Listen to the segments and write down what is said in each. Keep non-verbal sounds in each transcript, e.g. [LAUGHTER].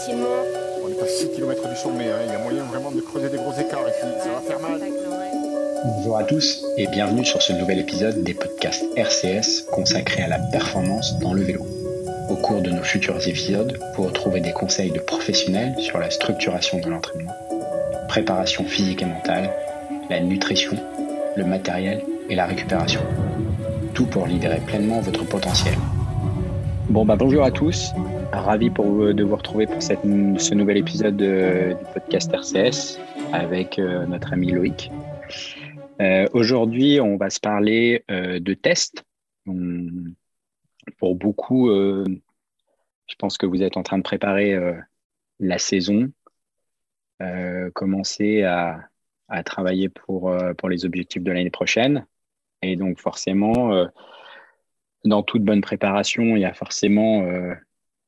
facilement. On est à 6 km du sommet, hein. il y a moyen vraiment de creuser des gros écarts ici, ça va faire mal. Bonjour à tous et bienvenue sur ce nouvel épisode des podcasts RCS consacrés à la performance dans le vélo. Au cours de nos futurs épisodes, vous retrouverez des conseils de professionnels sur la structuration de l'entraînement, préparation physique et mentale, la nutrition, le matériel et la récupération. Tout pour libérer pleinement votre potentiel. Bon bah bonjour à tous, ravi pour de vous retrouver pour cette, ce nouvel épisode du podcast RCS avec euh, notre ami Loïc. Euh, Aujourd'hui, on va se parler euh, de tests. Pour beaucoup, euh, je pense que vous êtes en train de préparer euh, la saison, euh, commencer à, à, travailler pour, pour les objectifs de l'année prochaine. Et donc forcément, dans toute bonne préparation, il y a forcément euh,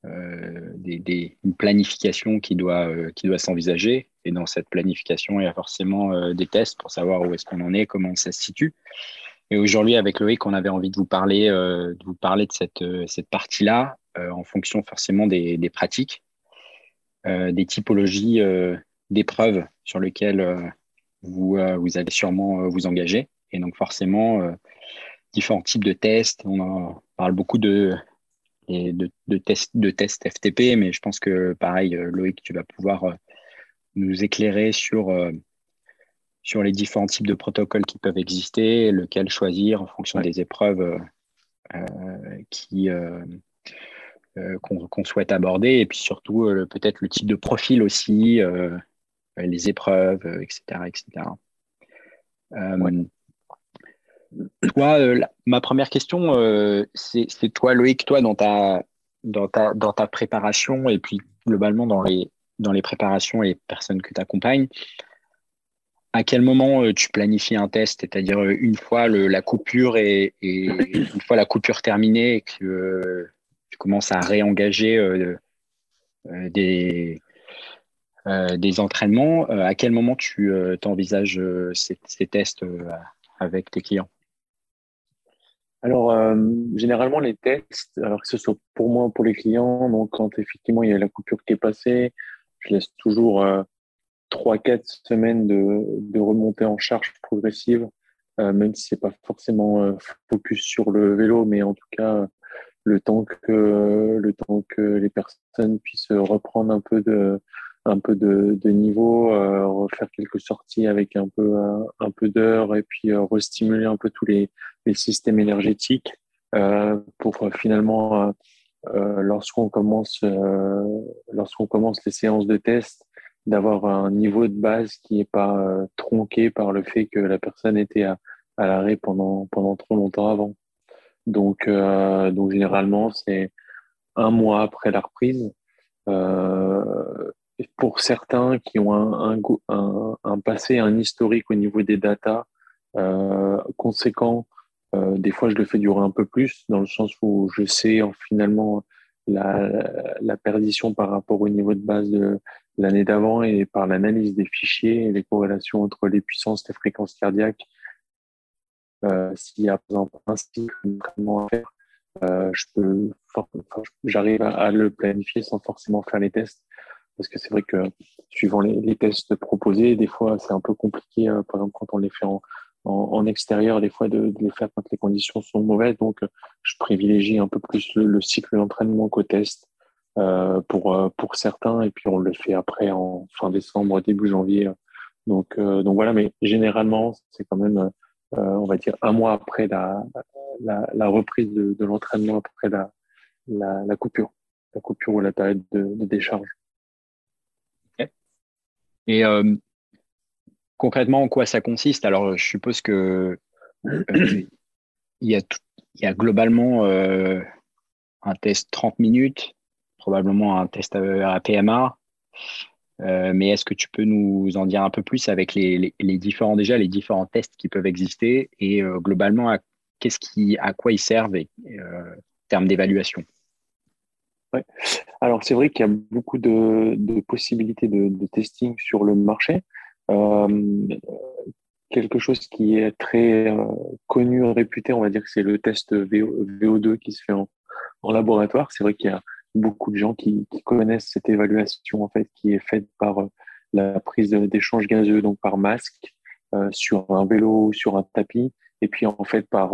des, une planification qui doit, euh, qui doit s'envisager. Et dans cette planification, il y a forcément euh, des tests pour savoir où est-ce qu'on en est, comment ça se situe. Et aujourd'hui, avec Loïc, on avait envie de vous parler, de, vous parler de cette, cette partie-là en fonction forcément des, des pratiques, des typologies d'épreuves sur lesquelles vous, vous allez sûrement vous engager. Et donc forcément, différents types de tests. On en parle beaucoup de et de, de tests de test FTP, mais je pense que pareil, euh, Loïc, tu vas pouvoir euh, nous éclairer sur, euh, sur les différents types de protocoles qui peuvent exister, lequel choisir en fonction des épreuves qui qu'on souhaite aborder, et puis surtout peut-être le type de profil aussi, les épreuves, etc. etc. Ouais. Toi, euh, ma première question, euh, c'est toi, Loïc, toi, dans ta, dans, ta, dans ta préparation et puis globalement dans les, dans les préparations et les personnes que tu accompagnes, à quel moment euh, tu planifies un test? C'est-à-dire une fois la coupure et, une fois la coupure terminée et que euh, tu commences à réengager euh, euh des, des entraînements, à quel moment tu t'envisages ces, ces, tests avec tes clients? Alors, euh, généralement, les tests, alors que ce soit pour moi ou pour les clients, donc quand effectivement il y a la coupure qui est passée, je laisse toujours euh, trois, quatre semaines de, de remontée en charge progressive, euh, même si c'est pas forcément euh, focus sur le vélo, mais en tout cas le temps que le temps que les personnes puissent reprendre un peu de un peu de, de niveau, euh, refaire quelques sorties avec un peu euh, un peu d'heures et puis euh, restimuler un peu tous les, les systèmes énergétiques pour finalement lorsqu'on commence lorsqu'on commence les séances de test d'avoir un niveau de base qui est pas tronqué par le fait que la personne était à, à l'arrêt pendant pendant trop longtemps avant. Donc donc généralement c'est un mois après la reprise. Pour certains qui ont un, passé, un historique au niveau des datas euh, conséquent, euh, des fois je le fais durer un peu plus, dans le sens où je sais finalement la, perdition par rapport au niveau de base de l'année d'avant et par l'analyse des fichiers et les corrélations entre les puissances, les fréquences cardiaques. Euh, S'il y a un cycle à faire, euh, j'arrive à, le planifier sans forcément faire les tests. Parce que c'est vrai que suivant les, tests proposés, des fois c'est un peu compliqué, euh, par exemple quand on les fait en, en, extérieur, des fois de, les faire quand les conditions sont mauvaises. Donc je privilégie un peu plus le, le cycle d'entraînement qu'au test euh, pour, euh, pour certains, et puis on le fait après en fin décembre, début janvier. Donc, donc voilà, mais généralement c'est quand même, on va dire, un mois après la, la, reprise de, l'entraînement, après la, la, coupure, la coupure ou la période de, de décharge. Et euh, concrètement, en quoi ça consiste? Alors, je suppose que euh, il, y a globalement euh, un test 30 minutes, probablement un test à, PMA. Euh, mais est-ce que tu peux nous en dire un peu plus avec les, différents déjà les différents tests qui peuvent exister? Et globalement à à quoi ils servent en termes d'évaluation? Alors c'est vrai qu'il y a beaucoup de, possibilités de, testing sur le marché. Euh, quelque chose qui est très euh, connu, réputé, on va dire que c'est le test VO, VO2 qui se fait en, laboratoire. C'est vrai qu'il y a beaucoup de gens qui, connaissent cette évaluation en fait qui est faite par la prise d'échange gazeux, donc par masque, sur un vélo ou sur un tapis, et puis en fait par,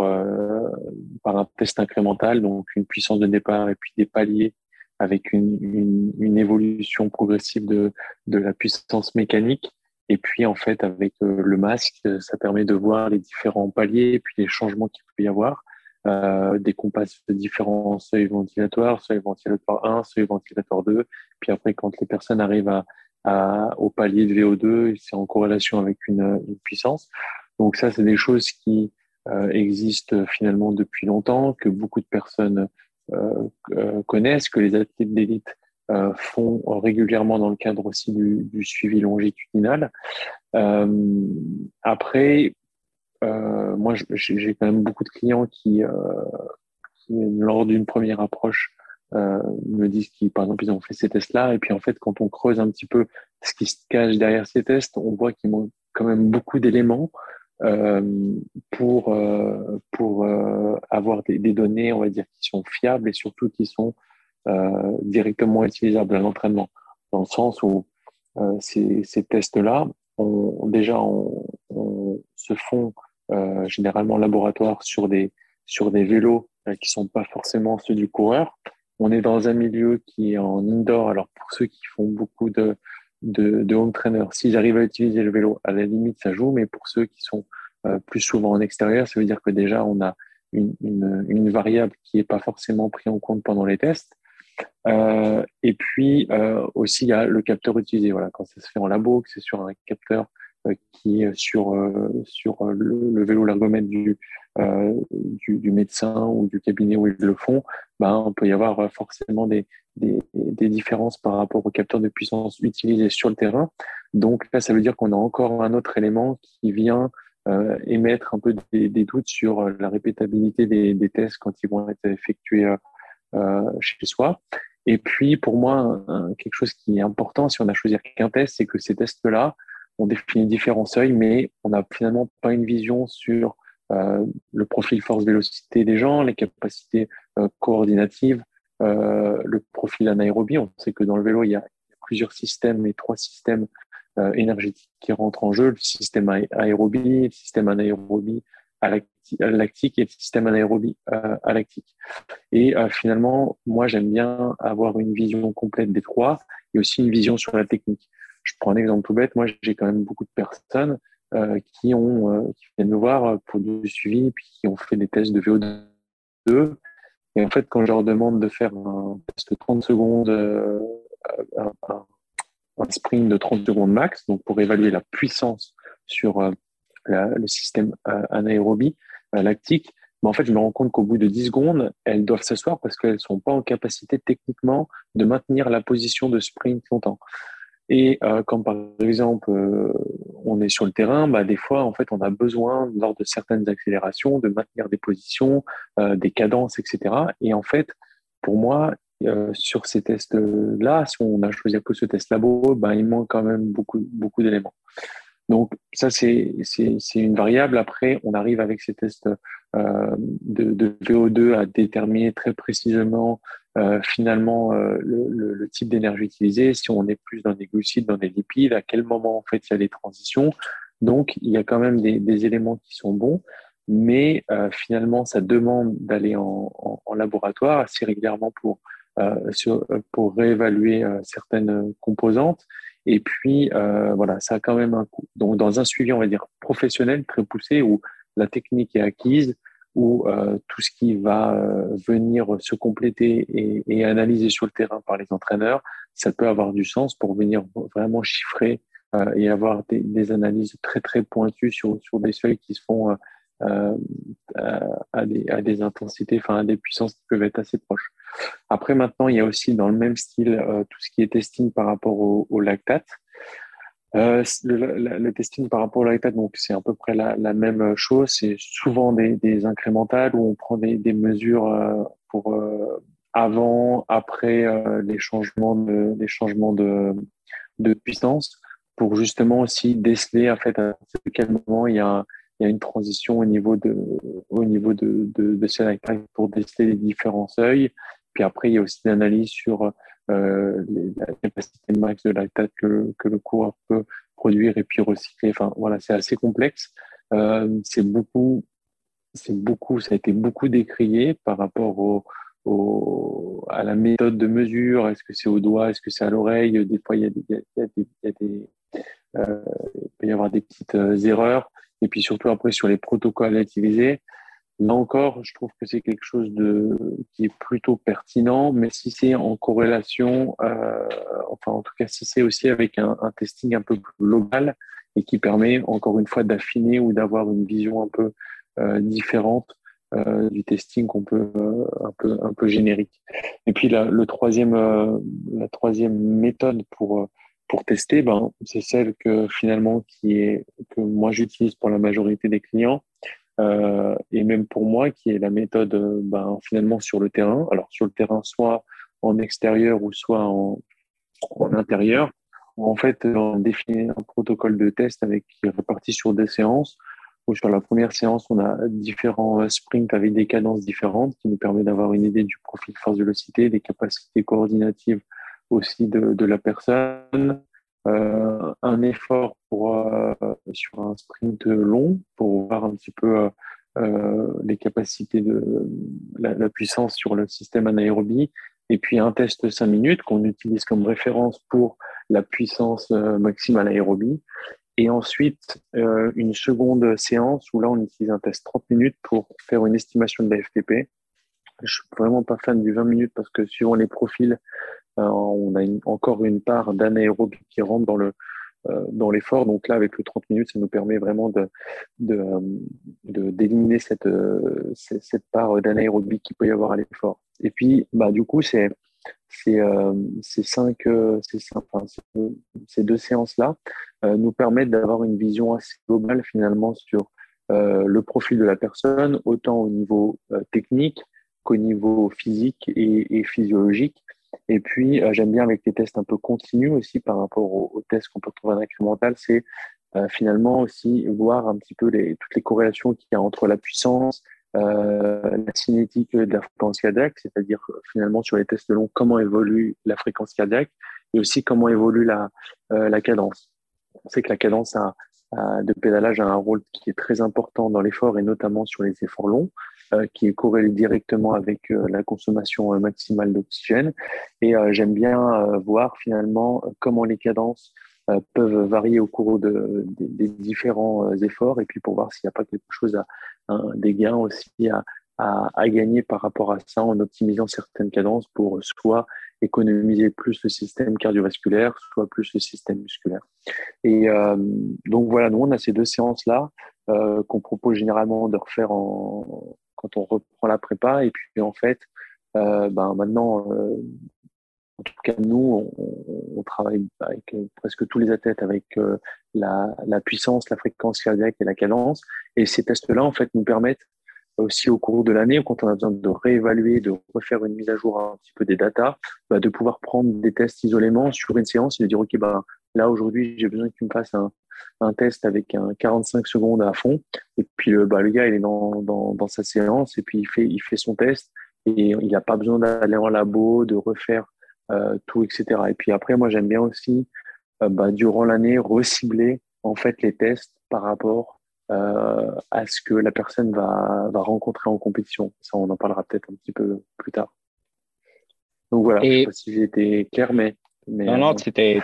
par un test incrémental, donc une puissance de départ et puis des paliers avec une, évolution progressive de, la puissance mécanique. Et puis, en fait, avec euh, le masque, ça permet de voir les différents paliers et puis les changements qu'il peut y avoir. Euh, des compasses de différents seuils ventilatoires, seuil ventilateur 1, seuil ventilateur 2. Puis après, quand les personnes arrivent à, au palier de VO2, c'est en corrélation avec une, puissance. Donc ça, c'est des choses qui euh, existent finalement depuis longtemps, que beaucoup de personnes euh, euh, connaissent, que les athlètes d'élite euh, font régulièrement dans le cadre aussi du, suivi longitudinal. après, moi, j'ai quand même beaucoup de clients qui, lors d'une première approche, euh, me disent qu'ils, par exemple, ils ont fait ces tests-là. Et puis, en fait, quand on creuse un petit peu ce qui se cache derrière ces tests, on voit qu'il manque quand même beaucoup d'éléments euh, pour, euh, pour euh, avoir des, données, on va dire, qui sont fiables et surtout qui sont directement utilisables à l'entraînement. Dans le sens où ces, ces tests-là, on, déjà, on, on, se font généralement en laboratoire sur des, sur des vélos qui sont pas forcément ceux du coureur. On est dans un milieu qui est en indoor. Alors pour ceux qui font beaucoup de, de, home trainer. S'ils arrivent à utiliser le vélo, à la limite, ça joue, mais pour ceux qui sont euh, plus souvent en extérieur, ça veut dire que déjà, on a une, une, variable qui n'est pas forcément prise en compte pendant les tests. Euh, et puis euh, aussi, il y a le capteur utilisé. Voilà, quand ça se fait en labo, que c'est sur un capteur qui est sur, sur le, le vélo l'ergomètre du, du, du, médecin ou du cabinet où ils le font, ben, on peut y avoir forcément des, des, différences par rapport au capteur de puissance utilisé sur le terrain. Donc là, ça veut dire qu'on a encore un autre élément qui vient euh, émettre un peu des, doutes sur la répétabilité des, tests quand ils vont être effectués euh, chez soi. Et puis, pour moi, quelque chose qui est important, si on a choisi qu'un test, c'est que ces tests-là, on définit différents seuils, mais on n'a finalement pas une vision sur euh, le profil force-vélocité des gens, les capacités euh, coordinatives, euh, le profil anaérobie. On sait que dans le vélo, il y a plusieurs systèmes et trois systèmes énergétiques qui rentrent en jeu, le système aérobie, le système anaérobie lactique et le système anaérobie euh, lactique. Et finalement, moi, j'aime bien avoir une vision complète des trois et aussi une vision sur la technique. Je prends un exemple tout bête. Moi, j'ai quand même beaucoup de personnes euh, euh, qui viennent me voir pour du suivi puis qui ont fait des tests de VO2 et en fait quand je leur demande de faire un test de 30 secondes euh, un, un, sprint de 30 secondes max donc pour évaluer la puissance sur le système anaérobie lactique mais en fait je me rends compte qu'au bout de 10 secondes elles doivent s'asseoir parce qu'elles sont pas en capacité techniquement de maintenir la position de sprint longtemps et euh, quand par exemple euh, on est sur le terrain, bah, des fois en fait on a besoin lors de certaines accélérations de maintenir des positions, euh, des cadences, etc. Et en fait, pour moi, euh, sur ces tests-là, si on a choisi que ce test labo, bah, il manque quand même beaucoup beaucoup d'éléments. Donc ça c'est une variable. Après, on arrive avec ces tests euh, de, VO2 à déterminer très précisément euh, finalement euh, le, type d'énergie utilisée, si on est plus dans des glucides, dans des lipides, à quel moment en fait il y a des transitions. Donc il y a quand même des, éléments qui sont bons, mais euh, finalement ça demande d'aller en, laboratoire assez régulièrement pour euh, pour réévaluer certaines composantes. Et puis voilà, ça a quand même un coût. Donc dans un suivi on va dire professionnel très poussé où la technique est acquise, où euh, tout ce qui va euh, venir se compléter et, analyser sur le terrain par les entraîneurs, ça peut avoir du sens pour venir vraiment chiffrer euh, et avoir des, analyses très très pointues sur, sur des seuils qui se font à, des, à des intensités, enfin à des puissances qui peuvent être assez proches. Après maintenant, il y a aussi dans le même style tout ce qui est testing par rapport au, au lactate. Euh, le, le, testing par rapport à l'iPad, donc c'est à peu près la, la même chose. C'est souvent des, des, incrémentales où on prend des, des mesures euh, pour euh, avant, après euh, les changements de les changements de, de puissance, pour justement aussi déceler en fait à quel moment il y a il y a une transition au niveau de au niveau de de, de pour déceler les différents seuils puis après, il y a aussi l'analyse sur euh, la capacité max de lactate que, que le coureur peut produire et puis recycler. Enfin, voilà, c'est assez complexe. Euh, c'est beaucoup, c'est beaucoup, ça a été beaucoup décrié par rapport au, à la méthode de mesure. Est-ce que c'est au doigt, est-ce que c'est à l'oreille? Des fois, il y a des, il y a des, il euh, il peut y avoir des petites erreurs. Et puis surtout après sur les protocoles à utiliser. Là encore, je trouve que c'est quelque chose de qui est plutôt pertinent, mais si c'est en corrélation, euh, enfin en tout cas si c'est aussi avec un, un, testing un peu plus global et qui permet encore une fois d'affiner ou d'avoir une vision un peu euh, différente euh, du testing qu'on peut euh, un peu un peu générique. Et puis la, le troisième euh, la troisième méthode pour pour tester, ben c'est celle que finalement qui est que moi j'utilise pour la majorité des clients euh, et même pour moi, qui est la méthode euh, ben, finalement sur le terrain. Alors sur le terrain, soit en extérieur ou soit en, intérieur. En fait, on définit un protocole de test avec qui est réparti sur des séances. Où sur la première séance, on a différents euh, sprints avec des cadences différentes qui nous permet d'avoir une idée du profil force vélocité, des capacités coordinatives aussi de, de la personne, euh, un effort pour, euh, sur un sprint long pour voir un petit peu euh, les capacités de la, puissance sur le système anaérobie et puis un test de 5 minutes qu'on utilise comme référence pour la puissance maximale aérobie et ensuite une seconde séance où là on utilise un test 30 minutes pour faire une estimation de la FTP. Je suis vraiment pas fan du 20 minutes parce que suivant les profils, on a encore une part d'anaérobie qui rentre euh, dans l'effort. Donc là, avec le 30 minutes, ça nous permet vraiment de d'éliminer cette, euh, part d'anaérobie qu'il peut y avoir à l'effort. Et puis, bah, du coup, c'est ces, euh, deux séances-là euh, nous permettent d'avoir une vision assez globale finalement sur euh, le profil de la personne, autant au niveau technique qu'au niveau physique et physiologique. Et puis, euh, j'aime bien avec les tests un peu continus aussi par rapport aux, tests qu'on peut trouver en incrémental, c'est euh, finalement aussi voir un petit peu toutes les corrélations qu'il y a entre la puissance, euh, la cinétique de la fréquence cardiaque, c'est-à-dire finalement sur les tests longs, comment évolue la fréquence cardiaque et aussi comment évolue la, cadence. On sait que la cadence de pédalage a un rôle qui est très important dans l'effort et notamment sur les efforts longs. Euh, qui est corrélé directement avec euh, la consommation euh, maximale d'oxygène. Et j'aime bien voir finalement comment les cadences peuvent varier au cours de, des, différents efforts et puis pour voir s'il n'y a pas quelque chose à, des gains aussi à, à, gagner par rapport à ça en optimisant certaines cadences pour soit économiser plus le système cardiovasculaire, soit plus le système musculaire. Et donc voilà, nous on a ces deux séances là qu'on propose généralement de refaire en, quand on reprend la prépa. Et puis en fait, euh, ben maintenant, euh, en tout cas nous, on, travaille avec presque tous les athlètes avec euh, la, puissance, la fréquence cardiaque et la cadence. Et ces tests-là, en fait, nous permettent aussi au cours de l'année, quand on a besoin de réévaluer, de refaire une mise à jour un petit peu des datas, bah, de pouvoir prendre des tests isolément sur une séance et de dire, OK, bah, là, aujourd'hui, j'ai besoin que tu me fasses un, un test avec un 45 secondes à fond. Et puis le, bah, le gars, il est dans, dans, dans, sa séance et puis il fait, il fait son test et il n'a pas besoin d'aller en labo, de refaire euh, tout, etc. Et puis après, moi, j'aime bien aussi, euh, bah, durant l'année, recibler en fait les tests par rapport euh, à ce que la personne va, va rencontrer en compétition. Ça, on en parlera peut-être un petit peu plus tard. Donc voilà, et... je sais pas si j'ai été clair, mais. mais non, non, c'était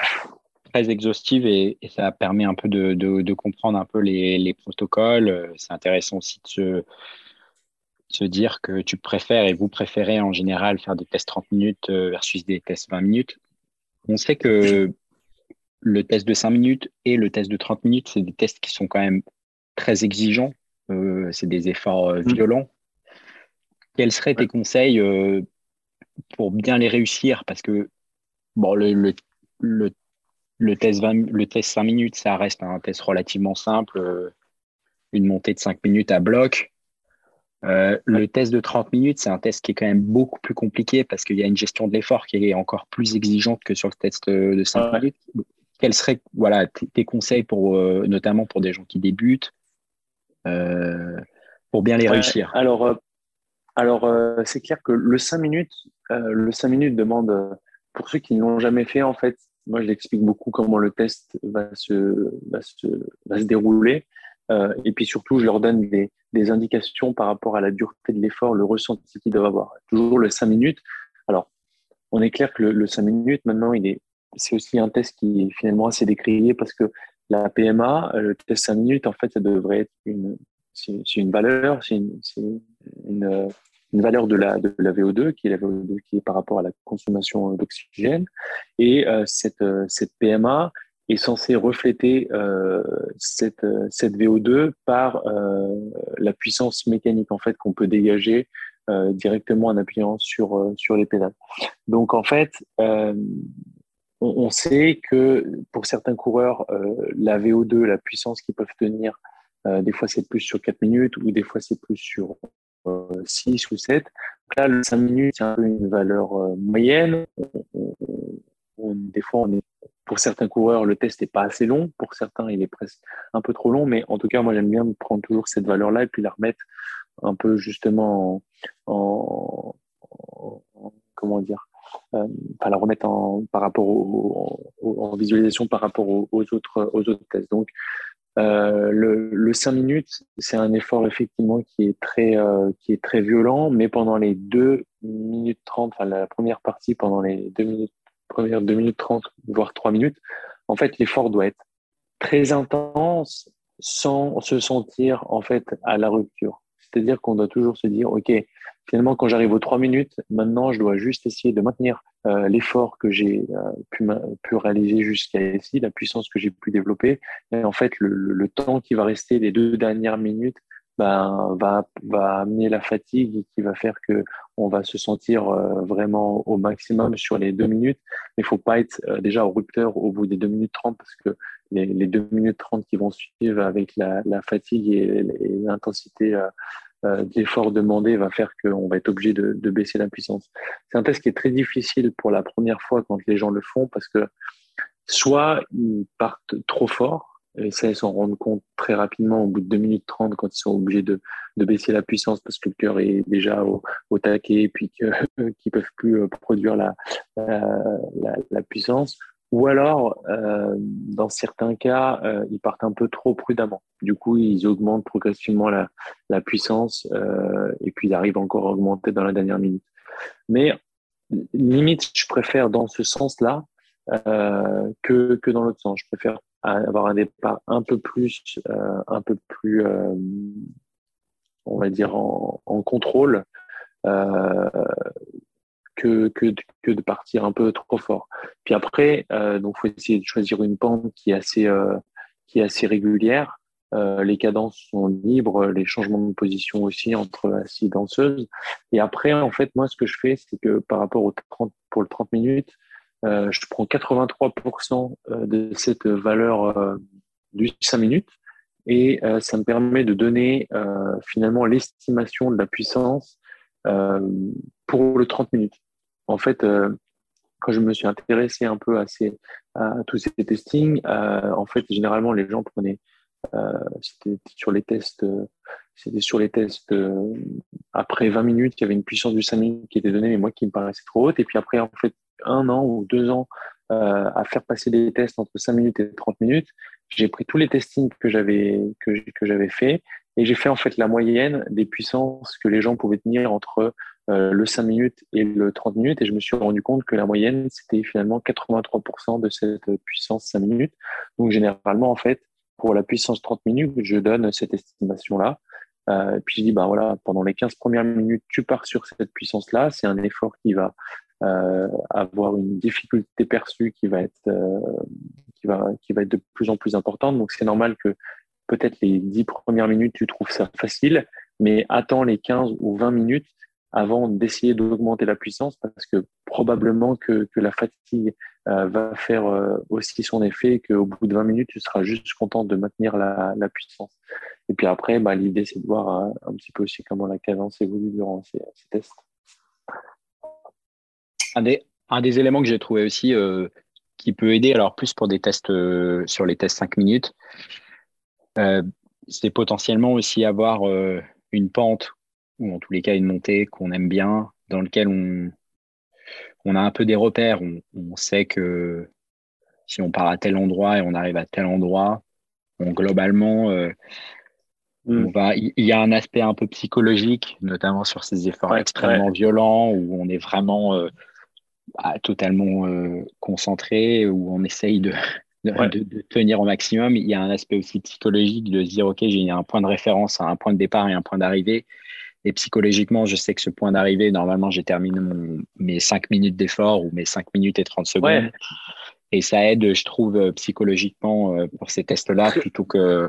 très exhaustive et, et, ça permet un peu de, de, de comprendre un peu les, les protocoles. C'est intéressant aussi de se, se, dire que tu préfères et vous préférez en général faire des tests 30 minutes euh, versus des tests 20 minutes. On sait que le test de 5 minutes et le test de 30 minutes, c'est des tests qui sont quand même très exigeants. Euh, c'est des efforts euh, mmh. violents. Quels seraient tes conseils euh, pour bien les réussir? Parce que bon, le, le, le le test, 20, le test 5 minutes, ça reste un test relativement simple, euh, une montée de 5 minutes à bloc. Euh, le test de 30 minutes, c'est un test qui est quand même beaucoup plus compliqué parce qu'il y a une gestion de l'effort qui est encore plus exigeante que sur le test de 5 ouais. minutes. Quels seraient voilà, tes conseils pour, euh, notamment pour des gens qui débutent euh, pour bien les ouais, réussir? Alors, euh, alors c'est clair que le 5 minutes, le 5 minutes demande, pour ceux qui ne l'ont jamais fait, en fait, moi, je l'explique beaucoup comment le test va se, va se, va se dérouler. Euh, et puis surtout, je leur donne des, des, indications par rapport à la dureté de l'effort, le ressenti qu'ils doivent avoir. Toujours le 5 minutes. Alors, on est clair que le, le 5 minutes, maintenant, il est, c'est aussi un test qui est finalement assez décrié parce que la PMA, euh, le test 5 minutes, en fait, ça devrait être une, c'est, une valeur, c'est une, une, une valeur de la, de la VO2, qui est la VO2 qui est par rapport à la consommation d'oxygène. Et euh, cette, euh, cette PMA est censée refléter euh, cette, euh, cette VO2 par euh, la puissance mécanique en fait qu'on peut dégager euh, directement en appuyant sur, sur les pédales. Donc en fait, on, on, sait que pour certains coureurs, la VO2, la puissance qu'ils peuvent tenir, des fois c'est plus sur 4 minutes ou des fois c'est plus sur 6 ou 7. Donc là, le 5 minutes, c'est un peu une valeur euh, moyenne. Des fois, pour certains coureurs, le test n'est pas assez long. Pour certains, il est presque un peu trop long. Mais en tout cas, moi, j'aime bien prendre toujours cette valeur-là et puis la remettre un peu justement en, en, comment dire, euh, enfin, la remettre en, par rapport au, en visualisation par rapport aux, autres, aux autres tests. Donc, euh, le, le 5 minutes, c'est un effort effectivement qui est très euh, qui est très violent, mais pendant les 2 minutes 30, enfin la première partie, pendant les 2 minutes, premières 2 minutes 30, voire 3 minutes, en fait, l'effort doit être très intense sans se sentir en fait à la rupture. C'est-à-dire qu'on doit toujours se dire, OK, finalement, quand j'arrive aux trois minutes, maintenant, je dois juste essayer de maintenir euh, l'effort que j'ai euh, pu, réaliser jusqu'à ici, la puissance que j'ai pu développer. Et en fait, le, temps qui va rester les deux dernières minutes ben, va, amener la fatigue et qui va faire que on va se sentir euh, vraiment au maximum sur les deux minutes. Mais il faut pas être déjà au rupteur au bout des deux minutes trente parce que les, deux minutes trente qui vont suivre avec la, fatigue et, l'intensité d'effort demandé va faire qu'on va être obligé de, baisser la puissance. C'est un test qui est très difficile pour la première fois quand les gens le font parce que soit ils partent trop fort, et ça, ils s'en rendent compte très rapidement au bout de 2 minutes 30 quand ils sont obligés de, baisser la puissance parce que le cœur est déjà au, taquet et puis [LAUGHS] qu'ils ne peuvent plus euh, produire la, puissance. Ou alors, euh, dans certains cas, euh, ils partent un peu trop prudemment. Du coup, ils augmentent progressivement la, puissance euh, et puis ils arrivent encore à augmenter dans la dernière minute. Mais limite, je préfère dans ce sens-là que, que dans l'autre sens. Je préfère avoir un départ un peu plus, un peu plus, on va dire en, contrôle que, que, de partir un peu trop fort. Puis après, euh, faut essayer de choisir une pente qui est assez, euh, qui est assez régulière. Euh, les cadences sont libres, les changements de position aussi entre assis et danseuse. Et après, en fait, moi, ce que je fais, c'est que par rapport au 30, pour le 30 minutes, euh, je prends 83% euh, de cette valeur du 5 minutes et ça me permet de donner finalement l'estimation de la puissance pour le 30 minutes. En fait, quand je me suis intéressé un peu à, ces, tous ces testings, en fait, généralement, les gens prenaient, c'était sur les tests, c'était sur les tests après 20 minutes, il y avait une puissance du 5 minutes qui était donnée, mais moi qui me paraissait trop haute. Et puis après, en fait, un an ou deux ans euh, à faire passer des tests entre 5 minutes et 30 minutes. J'ai pris tous les testings que j'avais que, que j'avais fait et j'ai fait en fait la moyenne des puissances que les gens pouvaient tenir entre euh, le 5 minutes et le 30 minutes et je me suis rendu compte que la moyenne c'était finalement 83% de cette puissance 5 minutes. Donc généralement en fait pour la puissance 30 minutes, je donne cette estimation là. Euh, puis je dis bah voilà pendant les 15 premières minutes tu pars sur cette puissance là, c'est un effort qui va euh, avoir une difficulté perçue qui va être qui va qui va être de plus en plus importante. Donc c'est normal que peut-être les 10 premières minutes tu trouves ça facile, mais attends les 15 ou 20 minutes avant d'essayer d'augmenter la puissance parce que probablement que, que la fatigue euh, va faire euh, aussi son effet et qu'au bout de 20 minutes, tu seras juste content de maintenir la, la puissance. Et puis après, bah, l'idée, c'est de voir euh, un, petit peu aussi comment la cadence évolue durant ces, tests. Un des, un des éléments que j'ai trouvé aussi euh, qui peut aider, alors plus pour des tests sur les tests 5 minutes, c'est potentiellement aussi avoir une pente ou en tous les cas une montée qu'on aime bien, dans lequel on, on a un peu des repères. On, sait que si on part à tel endroit et on arrive à tel endroit, globalement, euh, mm. il y a un aspect un peu psychologique, notamment sur ces efforts extrêmement violents où on est vraiment euh, bah, totalement euh, concentré, où on essaye de, de, tenir au maximum. Il y a un aspect aussi psychologique de se dire, OK, j'ai un point de référence, un point de départ et un point d'arrivée. Et psychologiquement, je sais que ce point d'arrivée, normalement, j'ai terminé mes 5 minutes d'effort ou mes 5 minutes et 30 secondes. Et ça aide, je trouve, euh, psychologiquement euh, pour ces tests-là, plutôt que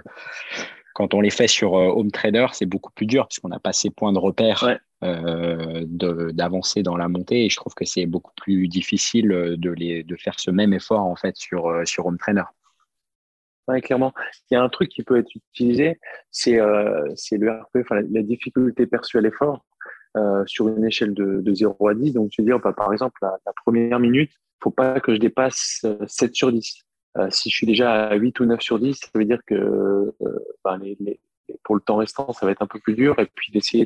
quand on les fait sur euh, Home Trader, c'est beaucoup plus dur puisqu'on n'a pas ces points de repère d'avancer dans la montée. Et je trouve que c'est beaucoup plus difficile de, les, de faire ce même effort en fait sur, sur Home Trainer. Clairement. Il y a un truc qui peut être utilisé, c'est euh, le enfin, la, difficulté perçue à l'effort euh, sur une échelle de, de 0 à 10. Donc, tu dis, bah, par exemple, la, première minute, faut pas que je dépasse 7 euh, sur 10. Euh, si je suis déjà à 8 ou 9 sur 10, ça veut dire que ben, pour le temps restant, ça va être un peu plus dur. Et puis d'essayer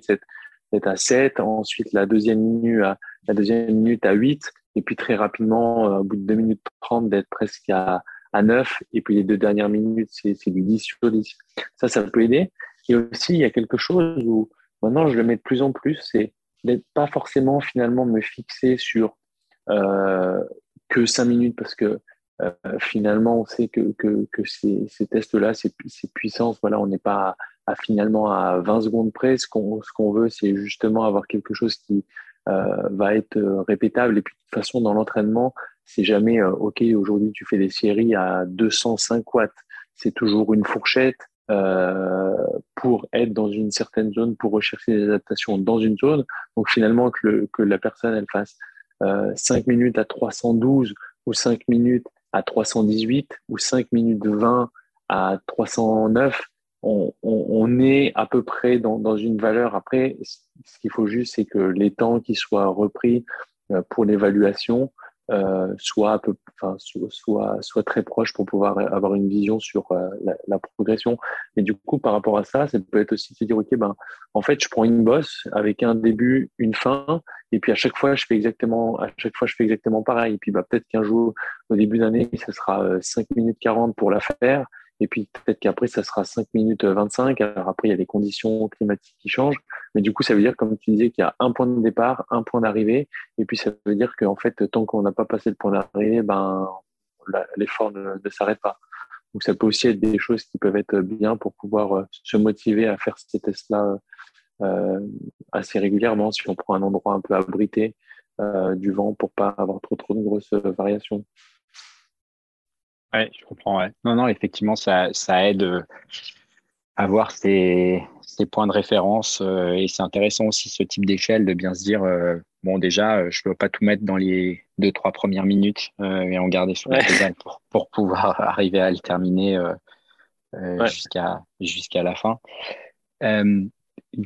d'être à 7, ensuite la deuxième minute à, la deuxième minute à 8, et puis très rapidement, au bout de 2 minutes 30, d'être presque à à 9, et puis les deux dernières minutes, c'est du 10 sur 10. Ça, ça peut aider. Et aussi, il y a quelque chose où maintenant, je le mets de plus en plus, c'est d'être pas forcément finalement me fixer sur euh, que 5 minutes, parce que euh, finalement, on sait que, que, que ces, tests-là, ces, ces, puissances, voilà, on n'est pas à, finalement à 20 secondes près. Ce qu'on ce qu'on veut, c'est justement avoir quelque chose qui euh, va être répétable. Et puis, de toute façon, dans l'entraînement, c'est jamais euh, OK, aujourd'hui tu fais des séries à 205 watts. C'est toujours une fourchette euh, pour être dans une certaine zone, pour rechercher des adaptations dans une zone. Donc finalement, que, la personne elle fasse euh, 5 minutes à 312 ou 5 minutes à 318 ou 5 minutes 20 à 309, on, on, est à peu près dans, dans une valeur. Après, ce qu'il faut juste, c'est que les temps qui soient repris euh, pour l'évaluation euh, soit, enfin, soit, soit, très proche pour pouvoir avoir une vision sur euh, la, progression. Et du coup, par rapport à ça, ça peut être aussi de se dire, OK, ben, en fait, je prends une bosse avec un début, une fin, et puis à chaque fois, je fais exactement, à chaque fois, je fais exactement pareil. Et puis, bah, peut-être qu'un jour, au début d'année, ça sera 5 euh, minutes 40 pour la faire. Et puis peut-être qu'après, ça sera 5 minutes 25. Alors après, il y a les conditions climatiques qui changent. Mais du coup, ça veut dire, comme tu disais, qu'il y a un point de départ, un point d'arrivée. Et puis ça veut dire qu'en fait, tant qu'on n'a pas passé le point d'arrivée, ben, l'effort ne, s'arrête pas. Donc ça peut aussi être des choses qui peuvent être bien pour pouvoir euh, se motiver à faire ces tests-là euh, assez régulièrement si on prend un endroit un peu abrité euh, du vent pour pas avoir trop trop de grosses variations. Oui, je comprends. Ouais. Non, non, effectivement, ça, ça aide euh, à voir ces, ces points de référence. Euh, et c'est intéressant aussi ce type d'échelle de bien se dire euh, bon, déjà, je ne peux pas tout mettre dans les deux, trois premières minutes et en garder sur la pour, pour pouvoir [LAUGHS] arriver à le terminer jusqu'à jusqu'à la fin. une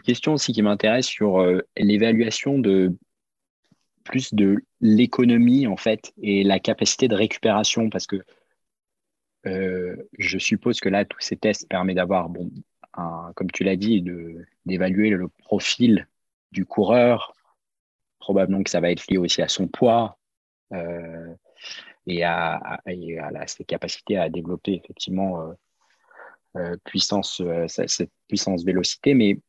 question aussi qui m'intéresse sur l'évaluation de plus de l'économie en fait et la capacité de récupération parce que euh, je suppose que là, tous ces tests permettent d'avoir, bon, comme tu l'as dit, d'évaluer le profil du coureur. Probablement que ça va être lié aussi à son poids euh, et, à, ses capacités à développer effectivement euh, puissance, cette puissance vélocité. Mais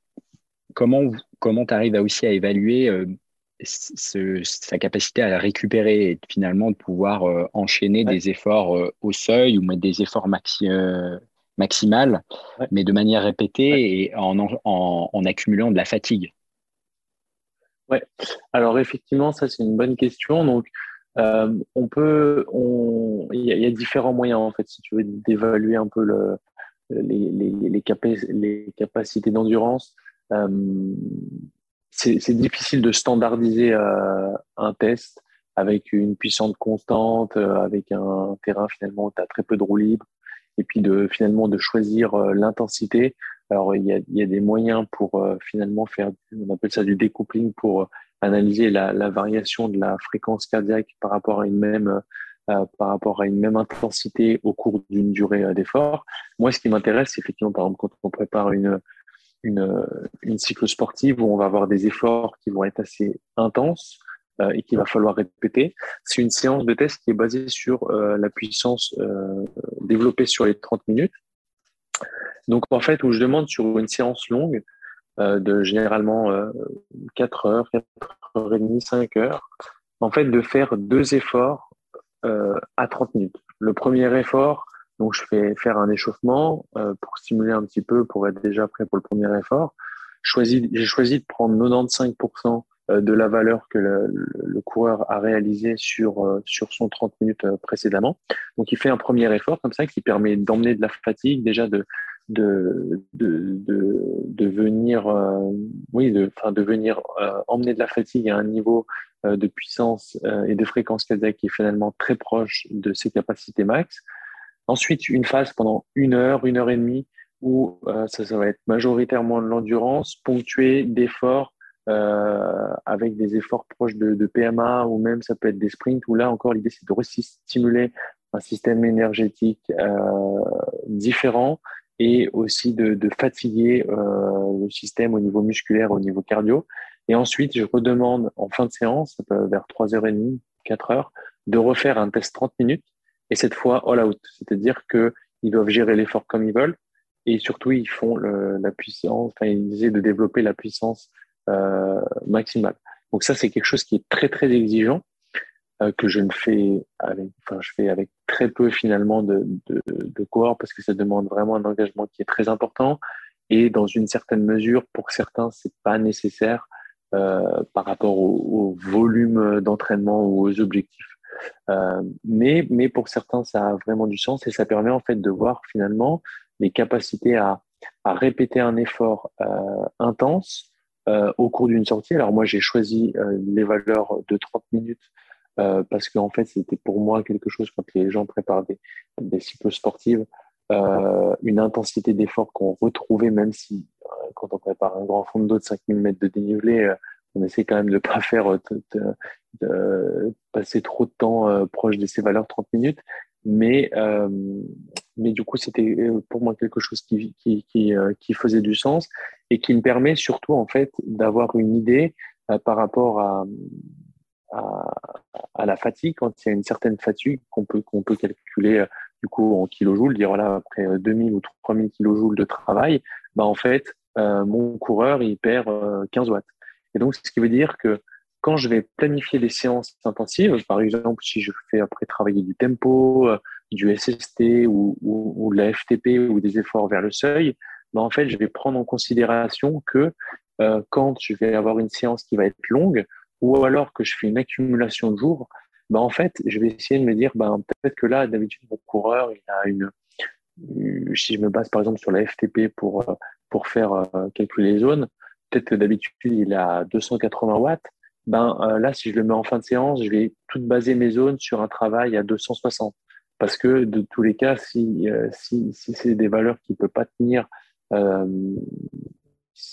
comment, comment tu arrives aussi à évaluer sa capacité à récupérer et finalement de pouvoir euh, enchaîner des efforts euh, au seuil ou mettre des efforts maxi, euh, maximales, mais de manière répétée et en, en, en, accumulant de la fatigue. Ouais. Alors effectivement, ça c'est une bonne question. Donc on peut, il y, a différents moyens en fait, si tu veux d'évaluer un peu le, les, les, les, les capacités d'endurance c'est difficile de standardiser euh, un test avec une puissance constante, euh, avec un terrain finalement où tu as très peu de roues libres, et puis de finalement de choisir euh, l'intensité. Alors il y a, des moyens pour finalement faire, on appelle ça du découpling pour analyser la, la, variation de la fréquence cardiaque par rapport à une même par rapport à une même intensité au cours d'une durée d'effort. Moi, ce qui m'intéresse, c'est effectivement, par exemple, quand on prépare une, une, une sportive où on va avoir des efforts qui vont être assez intenses, et qu'il va falloir répéter. C'est une séance de test qui est basée sur la puissance développée sur les 30 minutes. Donc, en fait, où je demande sur une séance longue, de généralement 4 heures, 4 heures et demie, 5 heures, en fait, de faire deux efforts à 30 minutes. Le premier effort, donc je fais faire un échauffement pour stimuler un petit peu, pour être déjà prêt pour le premier effort. J'ai choisi de prendre 95% de la valeur que le, coureur a réalisé sur, sur son 30 minutes précédemment. Donc, il fait un premier effort comme ça qui permet d'emmener de la fatigue, déjà de, de, de, de, venir, euh, oui, de, de venir euh, emmener de la fatigue à un niveau euh, de puissance et de fréquence cardiaque qui est finalement très proche de ses capacités max. Ensuite, une phase pendant une heure, une heure et demie, où ça, ça va être majoritairement de l'endurance, ponctuée d'efforts avec des efforts proches de, de, PMA ou même ça peut être des sprints où là encore l'idée c'est de stimuler un système énergétique euh, différent et aussi de, de fatiguer euh, le système au niveau musculaire, au niveau cardio. Et ensuite, je redemande en fin de séance, vers 3h30, 4h, de refaire un test 30 minutes et cette fois all out. C'est-à-dire qu'ils doivent gérer l'effort comme ils veulent et surtout, ils font la puissance, enfin, ils essaient de développer la puissance euh, maximale. Donc ça, c'est quelque chose qui est très, très exigeant euh, que je ne fais avec, enfin, je fais avec très peu finalement de, de, cohorts parce que ça demande vraiment un engagement qui est très important et dans une certaine mesure, pour certains, c'est pas nécessaire euh, par rapport au volume d'entraînement ou aux objectifs. Euh, mais, mais pour certains, ça a vraiment du sens et ça permet en fait de voir finalement les capacités à, à répéter un effort euh, intense euh, au cours d'une sortie. Alors moi, j'ai choisi les valeurs de 30 minutes parce qu'en fait, c'était pour moi quelque chose quand les gens préparent des, des cycles sportives, une intensité d'effort qu'on retrouvait, même si quand on prépare un grand fond de dos de 5000 mètres de dénivelé, on essaie quand même de pas faire de, de, passer trop de temps proche de ces valeurs 30 minutes. Mais, mais du coup, c'était pour moi quelque chose qui, qui, qui, faisait du sens et qui me permet surtout en fait d'avoir une idée par rapport à, à, la fatigue, quand il y a une certaine fatigue qu'on peut, qu'on peut calculer euh, du coup en kilojoules, dire voilà, après 2000 euh, ou 3000 kilojoules de travail, bah, en fait, euh, mon coureur, il perd 15 watts. Et donc, ce qui veut dire que quand je vais planifier des séances intensives, par exemple, si je fais après travailler du tempo, du SST ou, de la FTP ou des efforts vers le seuil, bah, en fait, je vais prendre en considération que quand je vais avoir une séance qui va être longue, ou alors que je fais une accumulation de jours, bah en fait, je vais essayer de me dire, bah, peut-être que là, d'habitude, mon coureur, il a une, si je me base par exemple sur la FTP pour, euh, pour faire euh, calculer les zones, peut-être que d'habitude, il a 280 watts. Ben, euh, là, si je le mets en fin de séance, je vais tout baser mes zones sur un travail à 260. Parce que de tous les cas, si, si, si c'est des valeurs qui ne peuvent pas tenir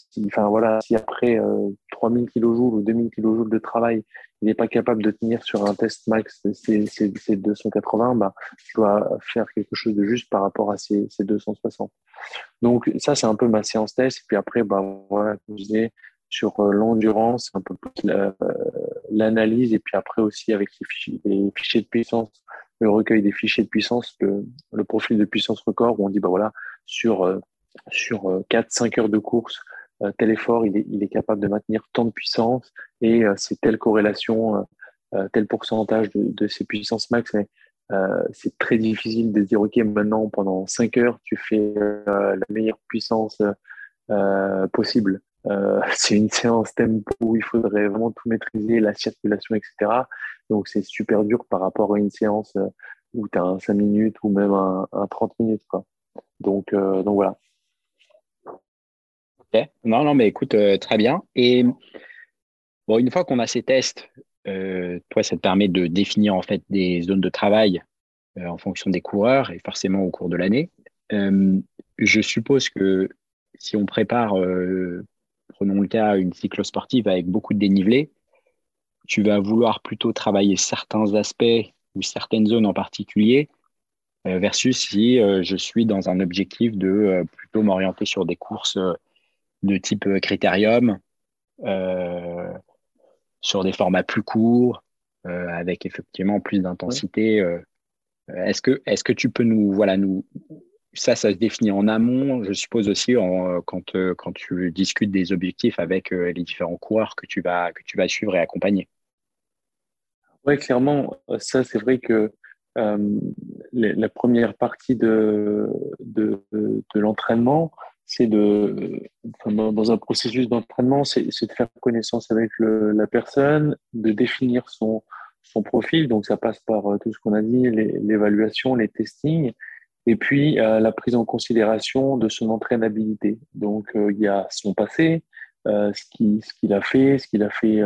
si, enfin voilà, si après euh, 3000 kJ ou 2000 kJ de travail, il n'est pas capable de tenir sur un test max ces, 280, bah, je dois faire quelque chose de juste par rapport à ces, 260. Donc ça, c'est un peu ma séance test. Et puis après, bah, voilà, comme je disais, sur euh, l'endurance, un peu plus l'analyse, et puis après aussi avec les fichiers, de puissance, le recueil des fichiers de puissance, le, le profil de puissance record, où on dit, bah voilà, sur euh, sur 4-5 euh, heures de course, euh, tel effort, il est, capable de maintenir tant de puissance et euh, c'est telle corrélation, tel pourcentage de, de ces puissances max. Mais c'est très difficile de dire, OK, maintenant, pendant 5 heures, tu fais la meilleure puissance possible. [LAUGHS] c'est une séance tempo où il faudrait vraiment tout maîtriser, la circulation, etc. Donc, c'est super dur par rapport à une séance où tu as un 5 minutes ou même un, un 30 minutes. Donc, donc voilà. Non, non, mais écoute, euh, très bien. Et bon, une fois qu'on a ces tests, euh, toi, ça te permet de définir en fait des zones de travail euh, en fonction des coureurs et forcément au cours de l'année. je suppose que si on prépare, prenons le cas, une cyclosportive avec beaucoup de dénivelé, tu vas vouloir plutôt travailler certains aspects ou certaines zones en particulier versus si je suis dans un objectif de plutôt m'orienter sur des courses de type euh, critérium, euh, sur des formats plus courts, avec effectivement plus d'intensité. est-ce que, est-ce que tu peux nous, voilà, nous, ça, ça se définit en amont, je suppose aussi en, quand, quand tu discutes des objectifs avec les différents coureurs que tu vas, que tu vas suivre et accompagner? Oui, clairement, ça c'est vrai que euh, la première partie de, de, de l'entraînement, c'est de, dans un processus d'entraînement, c'est de faire connaissance avec la personne, de définir son, son profil. Donc, ça passe par euh, tout ce qu'on a dit, l'évaluation, les, testings, et puis euh, la prise en considération de son entraînabilité. Donc, euh, il y a son passé, ce qu'il ce qu'il a fait, ce qu'il a fait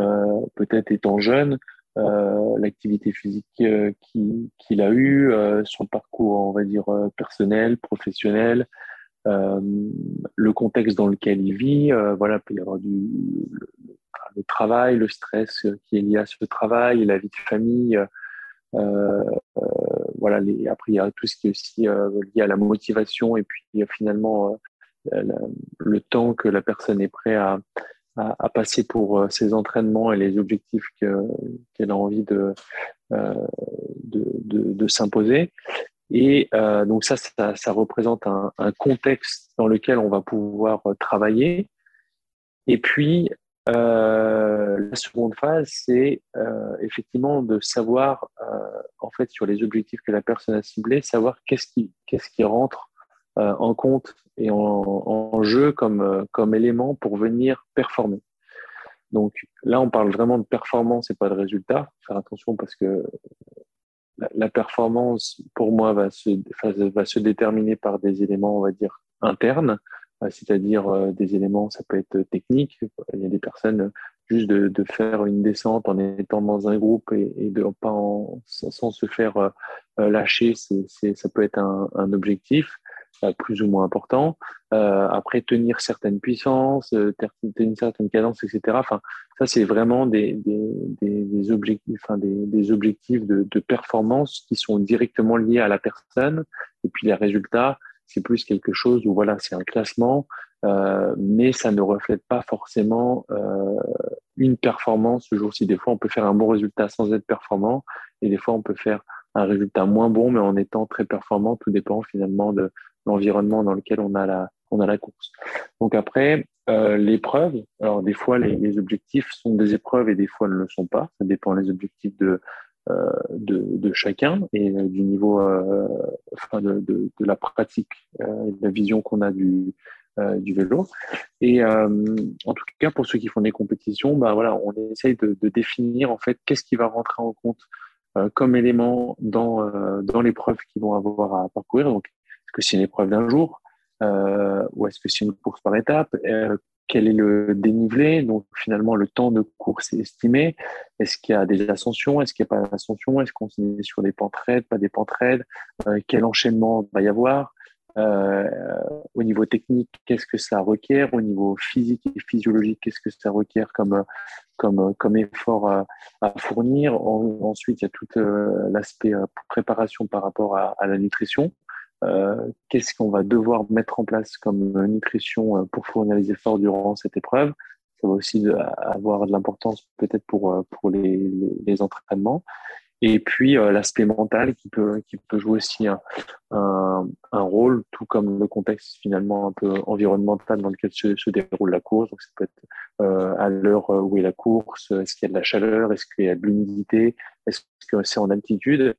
peut-être étant jeune, l'activité physique qu'il a eue, son parcours, on va dire, personnel, professionnel, le contexte dans lequel il vit. voilà, il peut y avoir du, le, travail, le stress qui est lié à ce travail, la vie de famille. voilà, les, après, il y a tout ce qui est aussi lié à la motivation et puis finalement le temps que la personne est prête à, passer pour euh, ses entraînements et les objectifs qu'elle a envie euh, de, s'imposer. Et euh, donc ça, ça, représente un, contexte dans lequel on va pouvoir travailler. Et puis, euh, la seconde phase, c'est euh, effectivement de savoir, euh, en fait, sur les objectifs que la personne a ciblés, savoir qu'est-ce qui, qu'est-ce qui rentre euh, en compte et en, en, jeu comme, euh, comme élément pour venir performer. Donc là, on parle vraiment de performance et pas de résultat. Faire attention parce que la, performance, pour moi, va se, va se déterminer par des éléments, on va dire, internes, euh, c'est-à-dire des éléments, ça peut être technique. Il y a des personnes juste de, de faire une descente en étant dans un groupe et, de pas sans, se faire lâcher, c'est, ça peut être un objectif. Euh, plus ou moins important. Euh, après, tenir certaines puissances, euh, tenir certaines cadences, etc. Enfin, ça, c'est vraiment des, des, objectifs, des, objectifs de, performance qui sont directement liés à la personne. Et puis, les résultats, c'est plus quelque chose où, voilà, c'est un classement, mais ça ne reflète pas forcément une performance ce jour-ci. Des fois, on peut faire un bon résultat sans être performant, et des fois, on peut faire un résultat moins bon, mais en étant très performant. Tout dépend finalement de, l'environnement dans lequel on a la, on a la course. Donc après, euh, l'épreuve, alors des fois les, les, objectifs sont des épreuves et des fois ne le sont pas. Ça dépend des objectifs de, euh, de, chacun et euh, du niveau, enfin de, de, la pratique et de la vision qu'on a du, du vélo. Et en tout cas, pour ceux qui font des compétitions, bah voilà, on essaye de, de définir en fait qu'est-ce qui va rentrer en compte comme élément dans, dans l'épreuve qu'ils vont avoir à parcourir. Donc, que c'est une épreuve d'un jour euh, ou est-ce que c'est une course par étape euh, Quel est le dénivelé Donc finalement, le temps de course est estimé. Est-ce qu'il y a des ascensions Est-ce qu'il n'y a pas d'ascension Est-ce qu'on est sur des pentes raides, pas des pentes raides euh, Quel enchaînement va y avoir au niveau technique, qu'est-ce que ça requiert Au niveau physique et physiologique, qu'est-ce que ça requiert comme, comme, comme effort à, fournir Ensuite, il y a tout l'aspect préparation par rapport à la nutrition. Euh, qu'est-ce qu'on va devoir mettre en place comme nutrition euh, pour fournir les efforts durant cette épreuve? Ça va aussi avoir de l'importance peut-être pour, euh, pour les, entraînements. Et puis l'aspect mental qui peut, qui peut jouer aussi un, un, rôle, tout comme le contexte finalement un peu environnemental dans lequel se, se déroule la course. Donc ça peut être euh, à l'heure où est la course, est-ce qu'il y a de la chaleur, est-ce qu'il y a de l'humidité, est-ce que c'est en altitude?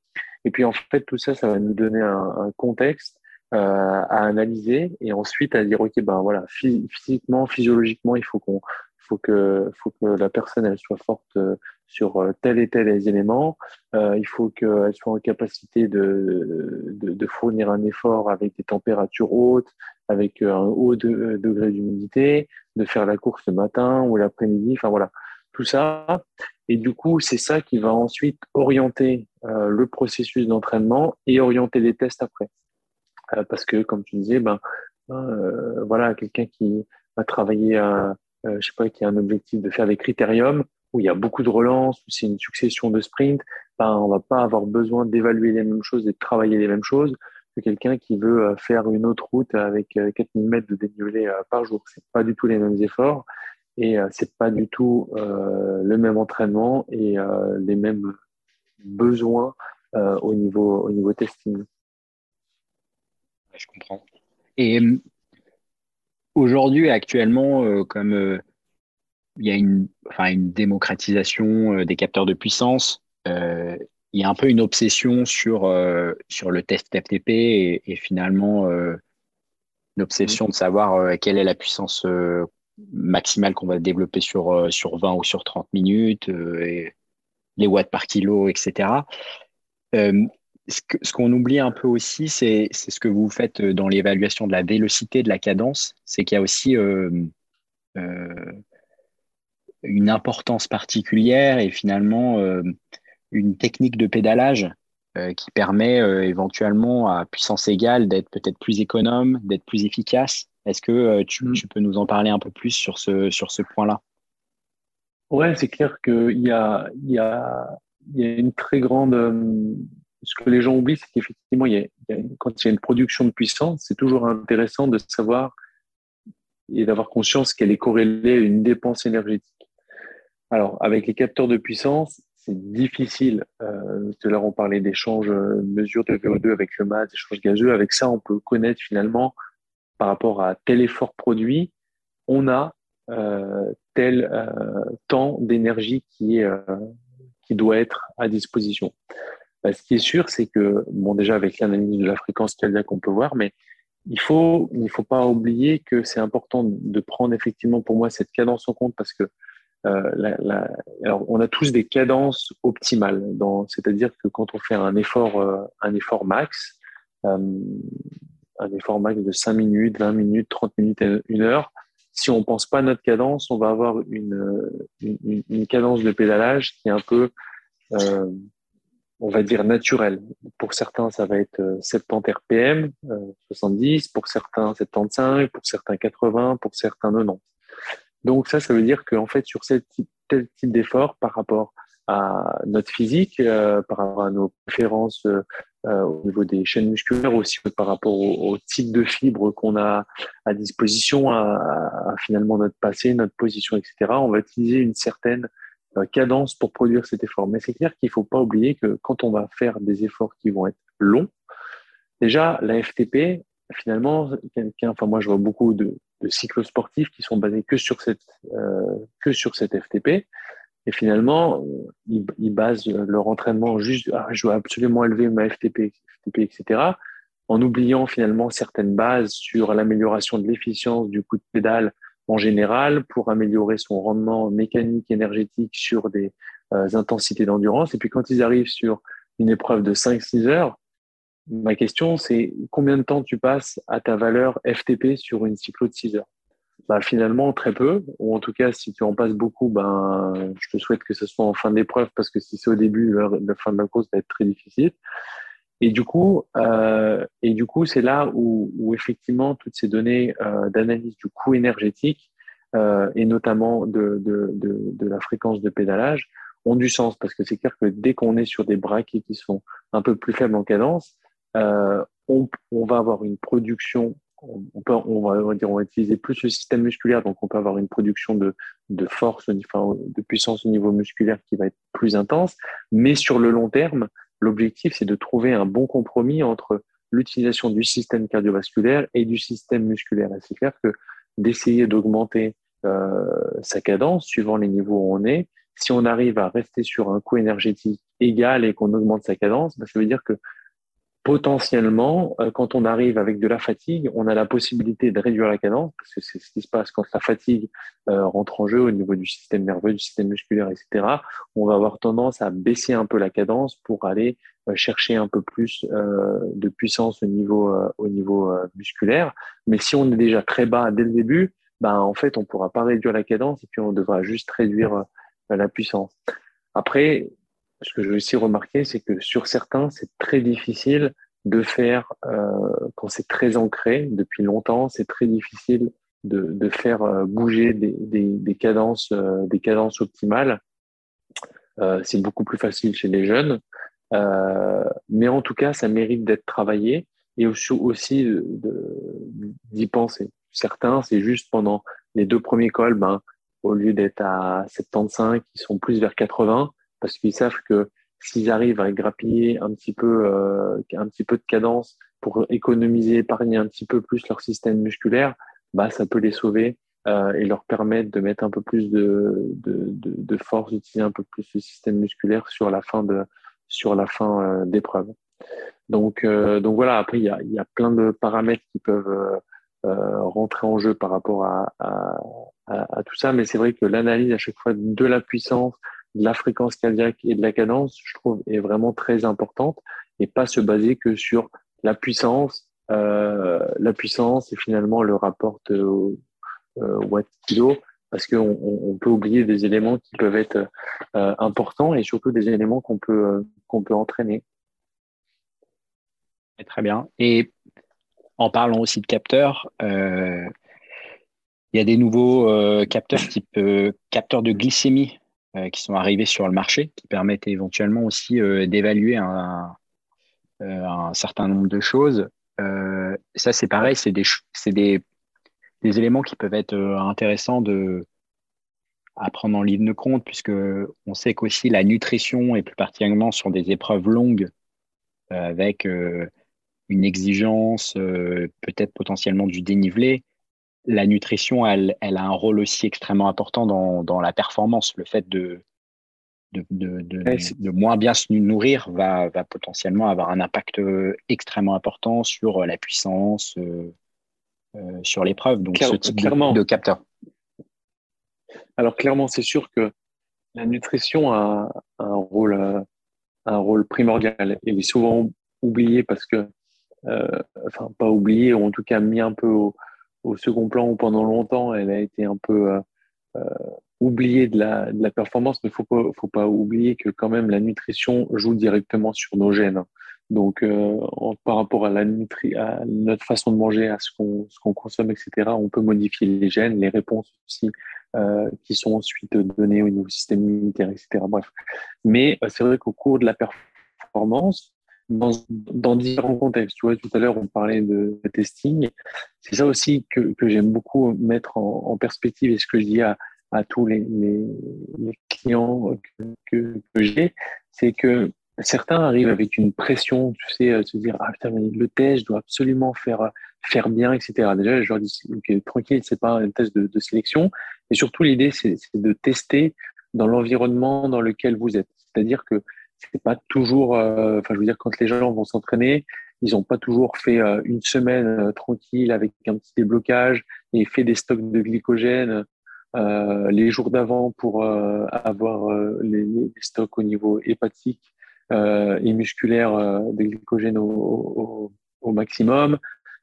Et puis en fait, tout ça, ça va nous donner un, contexte euh, à analyser et ensuite à dire ok ben voilà physiquement, physiologiquement, il faut qu'on faut que faut que la personne elle soit forte euh, sur euh, tel et tel éléments. Euh, il faut qu'elle soit en capacité de, de, de, fournir un effort avec des températures hautes, avec un haut de, degré d'humidité, de faire la course le matin ou l'après-midi. Enfin voilà, tout ça. Et du coup, c'est ça qui va ensuite orienter euh, le processus d'entraînement et orienter les tests après. Euh, parce que, comme tu disais, ben, euh, voilà, quelqu'un qui va travailler, à, je sais pas, qui a un objectif de faire des critériums où il y a beaucoup de relances, où c'est une succession de sprints, ben, on va pas avoir besoin d'évaluer les mêmes choses et de travailler les mêmes choses que quelqu'un qui veut faire une autre route avec 4000 mètres de dénivelé par jour. C'est pas du tout les mêmes efforts et euh, c'est pas du tout euh, le même entraînement et euh, les mêmes besoins au niveau au niveau testing. Je comprends. Et aujourd'hui, actuellement, comme il y a une, enfin, une démocratisation des capteurs de puissance, il y a un peu une obsession sur, sur le test FTP et, et finalement l'obsession de savoir quelle est la puissance maximale qu'on va développer sur, euh, sur 20 ou sur 30 minutes, euh, les watts par kilo, etc. Euh, ce qu'on oublie un peu aussi, c'est ce que vous faites dans l'évaluation de la vélocité, de la cadence, c'est qu'il y a aussi une importance particulière et finalement une technique de pédalage qui permet éventuellement à puissance égale d'être peut-être plus économe, d'être plus efficace. Est-ce que euh, mm. tu, peux nous en parler un peu plus sur ce, sur ce point-là? Ouais, c'est clair qu'il y a, y, a, y a une très grande. Euh, ce que les gens oublient, c'est qu'effectivement, il quand il y a une production de puissance, c'est toujours intéressant de savoir et d'avoir conscience qu'elle est corrélée à une dépense énergétique. Alors, avec les capteurs de puissance, c'est difficile. Euh, tout à l'heure, on parlait d'échanges, euh, mesures de VO2 avec le MAD, échanges gazeux. Avec ça, on peut connaître finalement par rapport à tel effort produit, on a euh, tel euh, temps d'énergie qui, euh, qui doit être à disposition. Bah, ce qui est sûr, c'est que, bon, déjà avec l'analyse de la fréquence cardiaque, on peut voir, mais il faut, il faut pas oublier que c'est important de prendre effectivement pour moi cette cadence en compte parce que alors on a tous des cadences optimales, c'est-à-dire que quand on fait un effort, un effort max, un effort max de 5 minutes, 20 minutes, 30 minutes, 1 heure. Si on ne pense pas à notre cadence, on va avoir une, une, cadence de pédalage qui est un peu, euh, on va dire, naturelle. Pour certains, ça va être 70 RPM, euh, 70, pour certains 75, pour certains 80, pour certains 90. Donc ça, ça veut dire qu'en fait, sur tel type d'effort, par rapport à notre physique, euh, par rapport à nos préférences euh, au niveau des chaînes musculaires, aussi par rapport au, type de fibres qu'on a à disposition, à, finalement notre passé, notre position, etc. On va utiliser une certaine cadence pour produire cet effort. Mais c'est clair qu'il ne faut pas oublier que quand on va faire des efforts qui vont être longs, déjà la FTP, finalement, quelqu'un, enfin moi je vois beaucoup de, de cyclosportifs qui sont basés que sur cette euh, que sur cette FTP et finalement, ils, ils, basent leur entraînement juste, ah, je dois absolument élever ma FTP, FTP, etc., en oubliant finalement certaines bases sur l'amélioration de l'efficience du coup de pédale en général pour améliorer son rendement mécanique, énergétique sur des euh, intensités d'endurance. Et puis quand ils arrivent sur une épreuve de 5-6 heures, ma question c'est combien de temps tu passes à ta valeur FTP sur une cyclo de 6 heures? Bah, finalement très peu, ou en tout cas si tu en passes beaucoup, ben je te souhaite que ce soit en fin d'épreuve parce que si c'est au début, la fin de la course va être très difficile. Et du coup, euh, et du coup, c'est là où, effectivement toutes ces données euh, d'analyse du coût énergétique euh, et notamment de, la fréquence de pédalage ont du sens parce que c'est clair que dès qu'on est sur des braquets qui sont un peu plus faibles en cadence, on, va avoir une production on, va, dire, on va utiliser plus le système musculaire, donc on peut avoir une production de, de force, enfin, de puissance au niveau musculaire qui va être plus intense. Mais sur le long terme, l'objectif, c'est de trouver un bon compromis entre l'utilisation du système cardiovasculaire et du système musculaire. c'est clair que d'essayer d'augmenter euh, sa cadence suivant les niveaux où on est, si on arrive à rester sur un coût énergétique égal et qu'on augmente sa cadence, ben, ça veut dire que potentiellement, euh, quand on arrive avec de la fatigue, on a la possibilité de réduire la cadence, parce que c'est ce qui se passe quand la fatigue euh, rentre en jeu au niveau du système nerveux, du système musculaire, etc. On va avoir tendance à baisser un peu la cadence pour aller euh, chercher un peu plus de puissance au niveau, au niveau musculaire. Mais si on est déjà très bas dès le début, ben, en fait, on ne pourra pas réduire la cadence et puis on devra juste réduire la puissance. Après, ce que veux aussi remarquer, c'est que sur certains, c'est très difficile de faire, euh, quand c'est très ancré depuis longtemps, c'est très difficile de, de faire euh, bouger des, des, des cadences, euh, des cadences optimales. Euh, c'est beaucoup plus facile chez les jeunes, euh, mais en tout cas, ça mérite d'être travaillé et aussi, aussi d'y penser. Certains, c'est juste pendant les deux premiers cols, ben, au lieu d'être à 75, ils sont plus vers 80 parce qu'ils savent que s'ils arrivent à grappiller un petit peu, euh, un petit peu de cadence pour économiser, épargner un petit peu plus leur système musculaire, bah, ça peut les sauver euh, et leur permettre de mettre un peu plus de, force, d'utiliser un peu plus le système musculaire sur la fin de sur la fin euh, d'épreuve. Donc, donc voilà, après, il y a, y a plein de paramètres qui peuvent rentrer en jeu par rapport à tout ça, mais c'est vrai que l'analyse à chaque fois de la puissance, de la fréquence cardiaque et de la cadence, je trouve, est vraiment très importante et pas se baser que sur la puissance, euh, la puissance et finalement le rapport de euh, watt kilo parce qu'on on peut oublier des éléments qui peuvent être euh, importants et surtout des éléments qu'on peut euh, qu'on peut entraîner. Très bien. Et en parlant aussi de capteurs, il y a des nouveaux capteurs type capteurs de glycémie qui sont arrivés sur le marché, qui permettent éventuellement aussi d'évaluer un, un, certain nombre de choses. ça, c'est pareil, c'est des, éléments qui peuvent être intéressants à prendre en ligne de compte, puisque on sait qu'aussi la nutrition, et plus particulièrement sur des épreuves longues, avec une exigence, euh, peut-être potentiellement du dénivelé, la nutrition, elle, elle, a un rôle aussi extrêmement important dans, dans la performance. Le fait de, de, de, de, de, moins bien se nourrir va, va potentiellement avoir un impact euh, extrêmement important sur la puissance, euh, euh, sur l'épreuve. Donc, Claire, ce type clairement. de, capteur. Alors, clairement, c'est sûr que la nutrition a, un rôle, un rôle primordial. Il est souvent oublié parce que euh, enfin pas oubliée, ou en tout cas mis un peu au, au, second plan ou pendant longtemps, elle a été un peu euh, euh, oubliée de la, de la performance, mais il faut pas, faut pas oublier que quand même la nutrition joue directement sur nos gènes. Donc, euh, par rapport à, la notre façon de manger, à ce qu'on qu'on consomme, etc., on peut modifier les gènes, les réponses aussi, qui sont ensuite données au niveau système immunitaire, etc. Bref. Mais c'est vrai qu'au cours de la performance, dans, dans, différents contextes. Tu vois, tout à l'heure, on parlait de, testing. C'est ça aussi que, que j'aime beaucoup mettre en, en, perspective et ce que je dis à, à tous les, les, les clients que, que, que j'ai, c'est que certains arrivent avec une pression, tu sais, à se dire, ah putain, mais le test, je dois absolument faire, faire bien, etc. Déjà, je leur dis, okay, tranquille, c'est pas un test de, de sélection. Et surtout, l'idée, c'est de tester dans l'environnement dans lequel vous êtes. C'est-à-dire que c'est pas toujours, euh, enfin, je veux dire, quand les gens vont s'entraîner, ils n'ont pas toujours fait euh, une semaine euh, tranquille avec un petit déblocage et fait des stocks de glycogène les jours d'avant pour avoir les, stocks au niveau hépatique et musculaire de glycogène au maximum.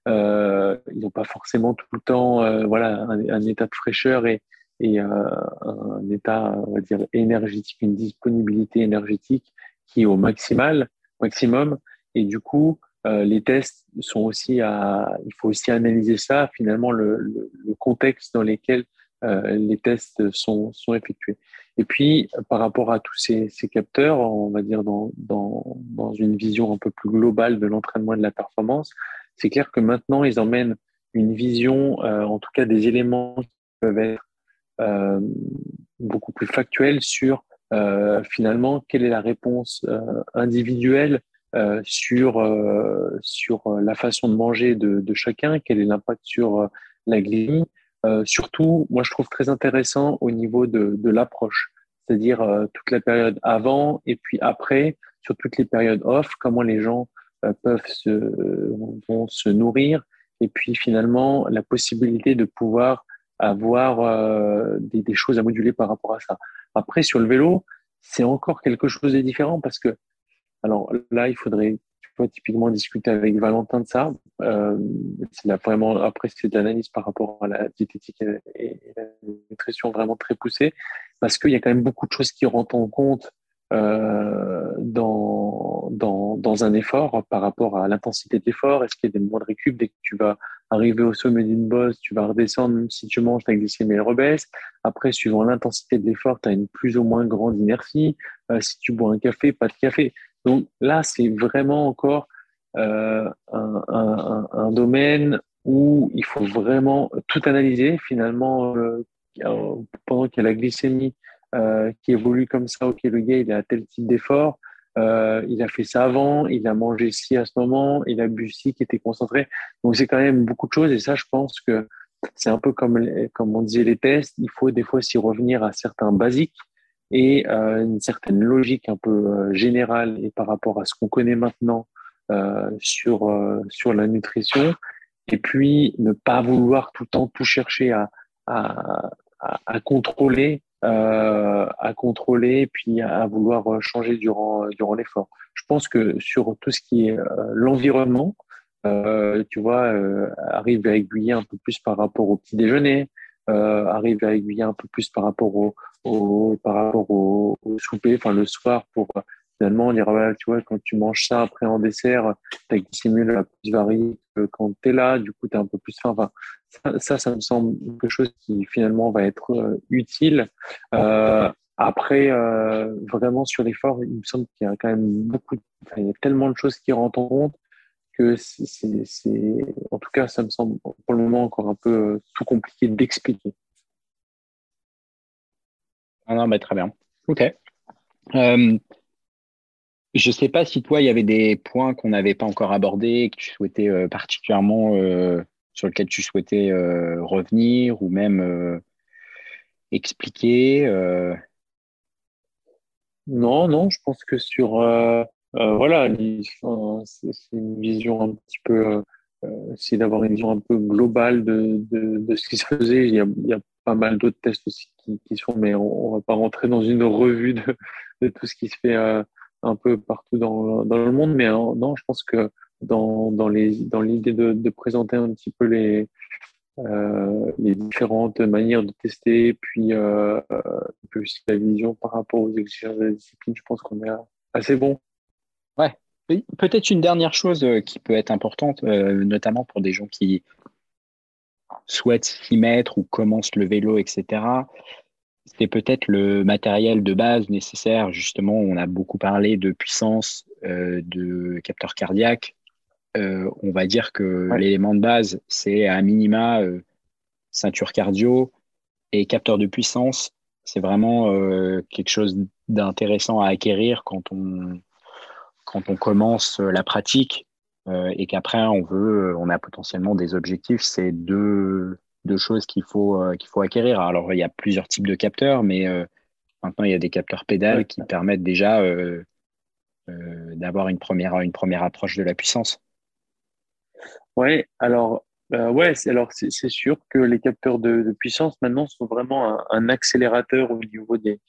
ils n'ont pas forcément tout le temps, voilà, un, un, état de fraîcheur et, et un état, on va dire, énergétique, une disponibilité énergétique qui est au maximal, maximum. Et du coup, euh, les tests sont aussi à, il faut aussi analyser ça, finalement, le, contexte dans lequel euh, les tests sont, sont effectués. Et puis, par rapport à tous ces, capteurs, on va dire dans, dans, dans une vision un peu plus globale de l'entraînement et de la performance, c'est clair que maintenant, ils emmènent une vision, euh, en tout cas des éléments qui peuvent être euh, beaucoup plus factuels sur euh, finalement, quelle est la réponse euh, individuelle euh, sur, sur la façon de manger de, de chacun, quel est l'impact sur la glycémie. surtout, moi, je trouve très intéressant au niveau de, de l'approche, c'est-à-dire toute la période avant et puis après, sur toutes les périodes off, comment les gens peuvent se, vont se nourrir et puis finalement la possibilité de pouvoir avoir euh, des, choses à moduler par rapport à ça. Après, sur le vélo, c'est encore quelque chose de différent parce que, alors là, il faudrait tu vois, typiquement discuter avec Valentin de ça. Euh, là vraiment, après, c'est de l'analyse par rapport à la diététique et, la nutrition vraiment très poussée parce qu'il y a quand même beaucoup de choses qui rentrent en compte euh, dans, un effort par rapport à l'intensité de l'effort. Est-ce qu'il y a des de récup dès que tu vas arriver au sommet d'une bosse, tu vas redescendre, même si tu manges, ta glycémie elle rebaisse. Après, suivant l'intensité de l'effort, tu as une plus ou moins grande inertie. Euh, si tu bois un café, pas de café. Donc là, c'est vraiment encore euh, un, domaine où il faut vraiment tout analyser finalement euh, pendant qu'il y a la glycémie qui évolue comme ça, ok, le gars, il a tel type d'effort, il a fait ça avant, il a mangé ci à ce moment, il a bu ci qui était concentré. Donc c'est quand même beaucoup de choses et ça, je pense que c'est un peu comme, comme on disait les tests, il faut des fois s'y revenir à certains basiques et euh, une certaine logique un peu euh, générale et par rapport à ce qu'on connaît maintenant euh, sur, euh, sur la nutrition. Et puis, ne pas vouloir tout le temps tout chercher à, à contrôler, euh, à contrôler, puis à vouloir changer durant, durant l'effort. Je pense que sur tout ce qui est l'environnement, euh, tu vois, euh, arrive à aiguiller un peu plus par rapport au petit déjeuner, euh, arrive à aiguiller un peu plus par rapport au, par rapport au, souper, enfin le soir pour finalement dire voilà, tu vois, quand tu manges ça après en dessert, ta glycémie la plus varie que quand tu es là, du coup tu es un peu plus faim. Enfin, ça, ça, me semble quelque chose qui finalement va être euh, utile. Euh, après, euh, vraiment sur l'effort, il me semble qu'il y a quand même beaucoup, enfin, il y a tellement de choses qui rentrent en compte que c'est, en tout cas, ça me semble pour le moment encore un peu tout compliqué d'expliquer. Ah non, mais très bien. Ok. Je ne sais pas si toi, il y avait des points qu'on n'avait pas encore abordés, que tu souhaitais euh, particulièrement, euh, sur lesquels tu souhaitais euh, revenir ou même expliquer. Non, non, je pense que sur voilà, c'est une vision un petit peu, c'est d'avoir une vision un peu globale de, de, ce qui se faisait. Il y a, pas mal d'autres tests aussi qui, sont, mais on, on va pas rentrer dans une revue de, de tout ce qui se fait un peu partout dans, dans le monde. Mais euh, non, je pense que dans, dans les dans l'idée de, de présenter un petit peu les euh, les différentes manières de tester, puis, euh, aussi la vision par rapport aux exigences de la discipline, je pense qu'on est assez bon. Ouais. Peut-être une dernière chose euh, qui peut être importante, euh, notamment pour des gens qui souhaitent s'y mettre ou commencent le vélo, etc. C'est peut-être le matériel de base nécessaire. Justement, on a beaucoup parlé de puissance, euh, de capteur cardiaque. Euh, on va dire que ouais. l'élément de base, c'est à minima euh, ceinture cardio et capteur de puissance. C'est vraiment quelque chose d'intéressant à acquérir quand on quand on commence la pratique et qu'après on veut, on a potentiellement des objectifs, c'est deux, deux choses qu'il faut, euh, qu'il faut acquérir. Alors il y a plusieurs types de capteurs, mais euh, maintenant il y a des capteurs pédales ouais. qui permettent déjà euh, d'avoir une première, une première approche de la puissance. Ouais, alors ouais, alors c'est sûr que les capteurs de, de, puissance maintenant sont vraiment un, un accélérateur au niveau des,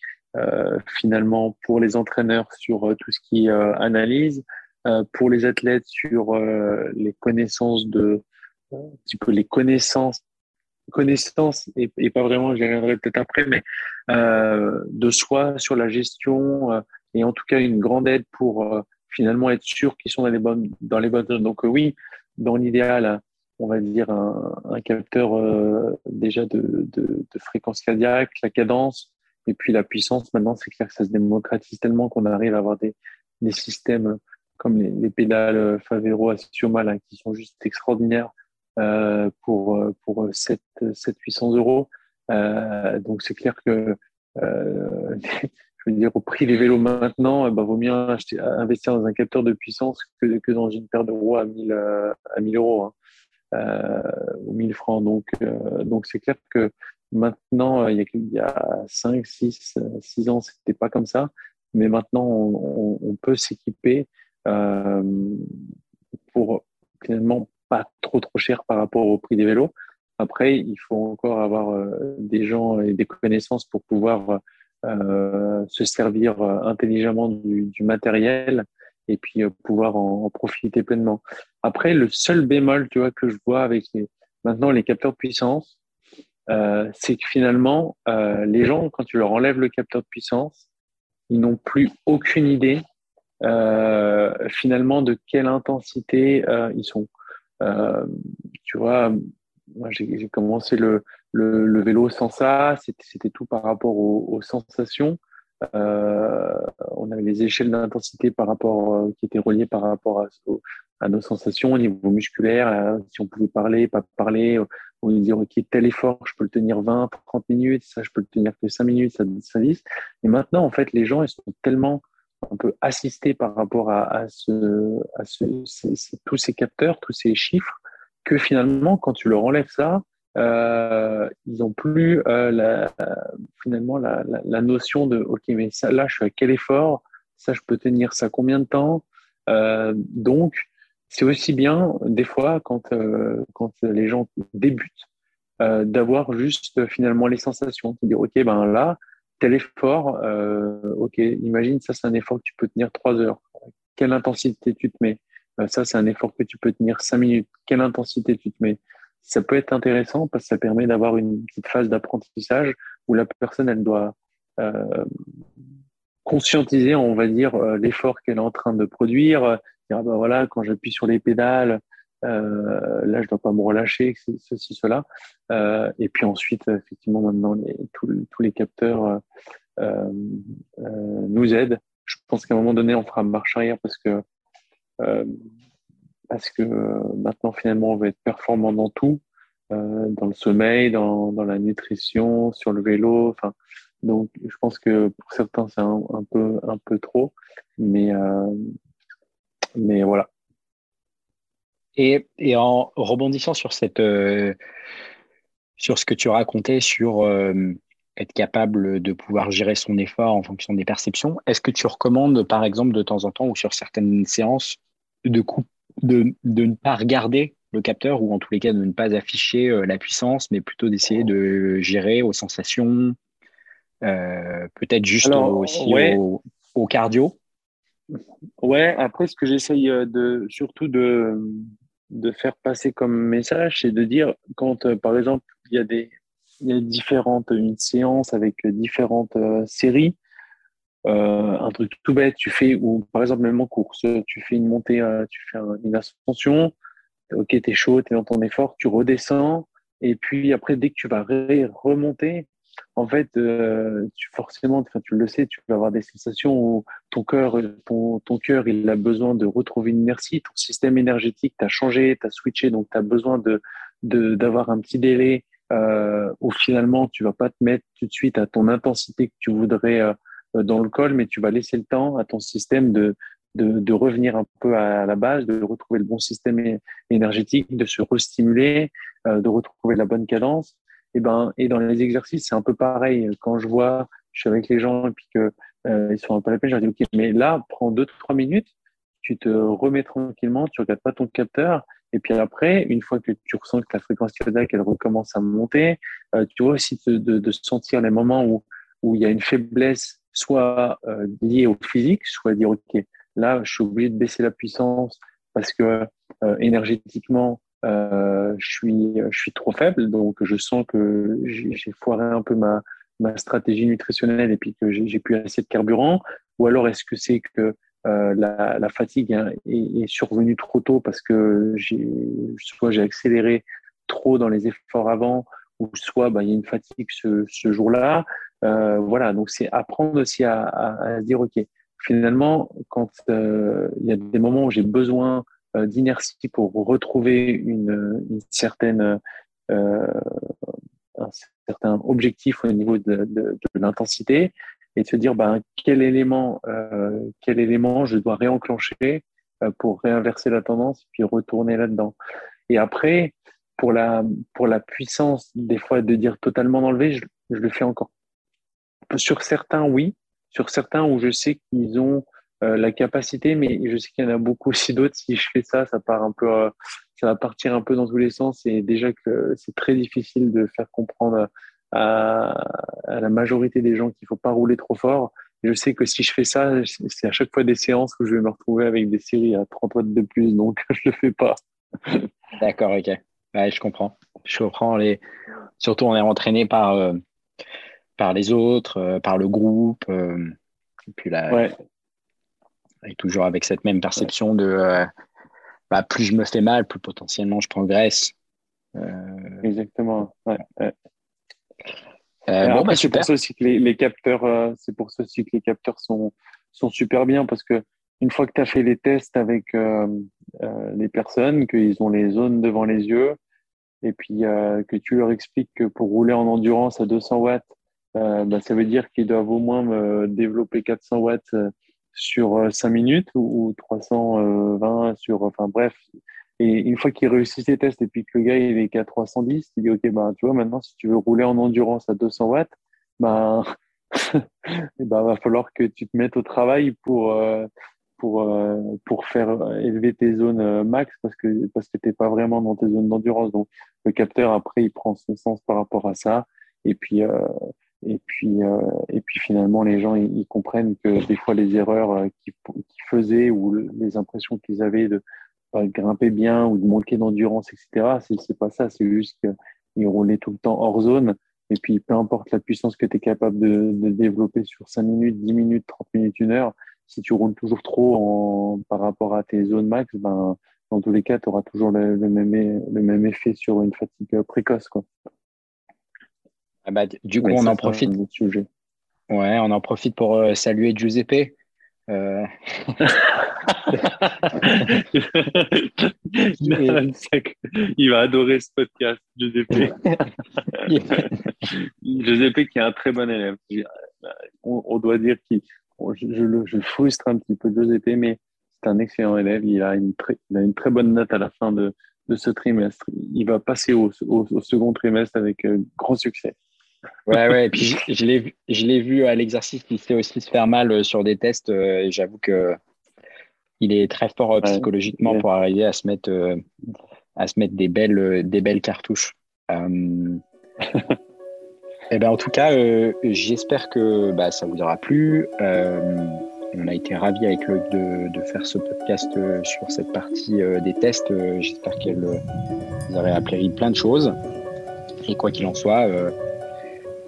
finalement pour les entraîneurs sur tout ce qui est analyse, pour les athlètes sur les connaissances de un petit peu les connaissances connaissances et, pas vraiment, j'y reviendrai peut-être après, mais euh, de soi sur la gestion euh, et en tout cas une grande aide pour euh, finalement être sûr qu'ils sont dans les bonnes dans les bonnes zones. Donc oui, dans l'idéal, on va dire un, capteur déjà de, fréquence cardiaque, la cadence, et puis la puissance, maintenant, c'est clair que ça se démocratise tellement qu'on arrive à avoir des, des systèmes comme les, les pédales Favero Axioma là, qui sont juste extraordinaires euh, pour, pour 7, 7 800 euros. Euh, donc c'est clair que euh, [LAUGHS] je veux dire au prix des vélos maintenant, bah, vaut mieux acheter, investir dans un capteur de puissance que, que dans une paire de roues à 1000 à 1000 euros hein, euh, ou 1000 francs. Donc euh, donc c'est clair que Maintenant, euh, il y a, il y a 5, 6, 6 ans, c'était pas comme ça. Mais maintenant, on, on, on peut s'équiper euh, pour finalement pas trop trop cher par rapport au prix des vélos. Après, il faut encore avoir euh, des gens et des connaissances pour pouvoir euh, se servir euh, intelligemment du, matériel et puis pouvoir en, profiter pleinement. Après, le seul bémol, tu vois, que je vois avec maintenant les capteurs de puissance, c'est que finalement, les gens, quand tu leur enlèves le capteur de puissance, ils n'ont plus aucune idée finalement de quelle intensité ils sont. Euh, tu vois, moi j'ai commencé le, vélo sans ça, c'était tout par rapport aux, sensations. on avait les échelles d'intensité par rapport qui étaient reliées par rapport à, nos sensations au niveau musculaire, si on pouvait parler, pas parler, ou dire, OK, tel effort, je peux le tenir 20, 30 minutes, ça, je peux le tenir que 5 minutes, ça, ça 10. Et maintenant, en fait, les gens, ils sont tellement un peu assistés par rapport à, tous ces capteurs, tous ces chiffres, que finalement, quand tu leur enlèves ça, euh, ils n'ont plus euh, la, finalement la, notion de OK, mais là, je suis à quel effort Ça, je peux tenir ça combien de temps euh, Donc, c'est aussi bien, des fois, quand, quand les gens débutent, d'avoir juste finalement les sensations. De dire, OK, ben là, tel effort, euh, OK, imagine, ça, c'est un effort que tu peux tenir trois heures. Quelle intensité tu te mets? Ça, c'est un effort que tu peux tenir cinq minutes. Quelle intensité tu te mets? Ça peut être intéressant parce que ça permet d'avoir une petite phase d'apprentissage où la personne, elle doit conscientiser, on va dire, l'effort qu'elle est en train de produire, dire, ah ben voilà, quand j'appuie sur les pédales, euh, là, je dois pas me relâcher, ceci, cela. Euh, et puis ensuite, effectivement, maintenant, tous, les capteurs euh, euh, euh, nous aident. Je pense qu'à un moment donné, on fera marche arrière parce que parce que maintenant, finalement, on va être performant dans tout, dans le sommeil, dans, la nutrition, sur le vélo. Enfin, donc, je pense que pour certains, c'est un, un, peu un peu trop, mais mais voilà. Et, et en rebondissant sur cette euh, sur ce que tu racontais sur euh, être capable de pouvoir gérer son effort en fonction des perceptions, est-ce que tu recommandes, par exemple, de temps en temps ou sur certaines séances, de, coup, de, de ne pas regarder le capteur ou en tous les cas de ne pas afficher euh, la puissance, mais plutôt d'essayer de gérer aux sensations, peut-être juste aussi au, au, cardio? Ouais, après, ce que j'essaye de, surtout de, de faire passer comme message, c'est de dire quand, euh, par exemple, il y a des, différentes, une séance avec différentes euh, séries, euh, un truc tout bête, tu fais, ou par exemple, même en course, tu fais une montée, tu fais une ascension, ok, tu es chaud, tu es dans ton effort, tu redescends, et puis après, dès que tu vas remonter, en fait, euh, tu, forcément, tu le sais, tu vas avoir des sensations où ton cœur, ton, cœur, il a besoin de retrouver une inertie. Ton système énergétique t'a changé, t'a switché, donc tu as besoin de d'avoir un petit délai euh, où finalement tu vas pas te mettre tout de suite à ton intensité que tu voudrais euh, dans le col, mais tu vas laisser le temps à ton système de, de, de, revenir un peu à la base, de retrouver le bon système énergétique, de se restimuler, euh, de retrouver la bonne cadence. Et, ben, et dans les exercices, c'est un peu pareil. Quand je vois, je suis avec les gens et puis que euh, sont un peu à la peine, je leur dis, OK, mais là, prends deux, trois minutes, tu te remets tranquillement, tu regardes pas ton capteur. Et puis après, une fois que tu ressens que la fréquence cardiaque, elle recommence à monter, euh, tu vois aussi de, sentir les moments où, où il y a une faiblesse, soit euh, liée au physique, soit dire, OK, là, je suis obligé de baisser la puissance parce que énergétiquement, je suis je suis trop faible, donc je sens que j'ai foiré un peu ma stratégie nutritionnelle et puis que j'ai plus assez de carburant, ou alors est-ce que c'est que euh, la, fatigue est, survenue trop tôt parce que soit j'ai accéléré trop dans les efforts avant, ou soit bah, il y a une fatigue ce, jour-là. Euh, voilà, donc c'est apprendre aussi à, à, dire ok, finalement quand euh, il y a des moments où j'ai besoin euh, d'inertie pour retrouver une, une certaine euh, un certain objectif au niveau de, de, de l'intensité et de se dire ben, quel élément euh, quel élément je dois réenclencher euh, pour réinverser la tendance puis retourner là-dedans. Et après pour la pour la puissance des fois de dire totalement d'enlever je, je le fais encore. Sur certains oui. Sur certains où je sais qu'ils ont euh, la capacité, mais je sais qu'il y en a beaucoup aussi d'autres. Si je fais ça, ça part un peu, euh, ça va partir un peu dans tous les sens. Et déjà que c'est très difficile de faire comprendre à, à la majorité des gens qu'il faut pas rouler trop fort. je sais que si je fais ça, c'est à chaque fois des séances où je vais me retrouver avec des séries à 30 watts de plus, donc [LAUGHS] je le fais pas. D'accord, ok. Ouais, je comprends. Je comprends les. Surtout, on est entraîné par euh, par les autres, par le groupe. et puis là, ouais et toujours avec cette même perception de euh, bah, plus je me fais mal, plus potentiellement je progresse. Euh... Exactement. Ouais, ouais. Euh, bon, bah, c'est pour ça aussi que les, les capteurs, c'est pour ça aussi que les capteurs sont sont super bien parce que une fois que tu as fait les tests avec les personnes, qu'ils ont les zones devant les yeux, et puis que tu leur expliques que pour rouler en endurance à 200 watts, bah, ça veut dire qu'ils doivent au moins développer 400 watts sur 5 minutes ou, 320 sur, enfin bref. Et une fois qu'il réussit ses tests et puis que le gars il est qu'à 310, il dit ok bah tu vois maintenant si tu veux rouler en endurance à 200 watts, bah il [LAUGHS] bah, va falloir que tu te mettes au travail pour euh, pour euh, pour faire élever tes zones euh, max parce que parce que t'es pas vraiment dans tes zones d'endurance. Donc le capteur après il prend son sens par rapport à ça et puis et puis, euh, et puis finalement, les gens ils, comprennent que des fois les erreurs euh, qu'ils faisaient ou les impressions qu'ils avaient de pas grimper bien ou de manquer d'endurance, etc. C'est pas ça, c'est juste qu'ils roulaient tout le temps hors zone. Et puis, peu importe la puissance que tu es capable de, développer sur 5 minutes, 10 minutes, 30 minutes, une heure, si tu roules toujours trop par rapport à tes zones max, ben, dans tous les cas, tu auras toujours le, le, même, le même effet sur une fatigue précoce. Quoi. Ah bah, du coup, on en profite. Ouais, on en profite pour euh, saluer Giuseppe. Euh... [LAUGHS] il va adorer ce podcast, Giuseppe. [LAUGHS] Giuseppe qui est un très bon élève. On, doit dire qu'il, je, le, je, frustre un petit peu Giuseppe, mais c'est un excellent élève. Il a une très, il a une très bonne note à la fin de, de ce trimestre. Il va passer au, au, second trimestre avec euh, grand succès. Ouais, ouais. Et [LAUGHS] puis je, l'ai, je l'ai vu à l'exercice, il sait aussi se faire mal euh, sur des tests. Euh, et j'avoue que il est très fort euh, psychologiquement pour arriver à se mettre, à se mettre des belles, des belles cartouches. et [LAUGHS] eh ben, en tout cas, j'espère que bah, ça vous aura plu. on a été ravis avec Loïc de, de faire ce podcast sur cette partie des tests. j'espère qu'elle vous aurait appris plein de choses. Et quoi qu'il en soit,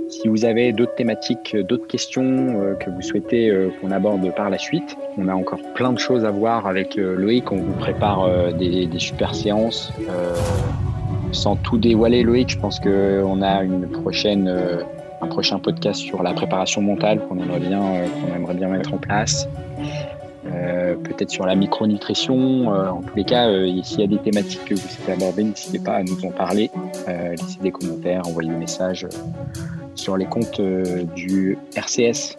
si vous avez d'autres thématiques, euh, d'autres questions euh, que vous souhaitez euh, qu'on aborde par la suite, on a encore plein de choses à voir avec Loïc. On vous prépare des, super séances. sans tout dévoiler, Loïc, je pense qu'on a une prochaine, un prochain podcast sur la préparation mentale qu'on aimerait bien, qu'on aimerait bien mettre en place. peut-être sur la micronutrition. en tous les cas, s'il y a des thématiques que vous souhaitez aborder, n'hésitez pas à nous en parler. laissez des commentaires, envoyez des messages sur les comptes euh, du RCS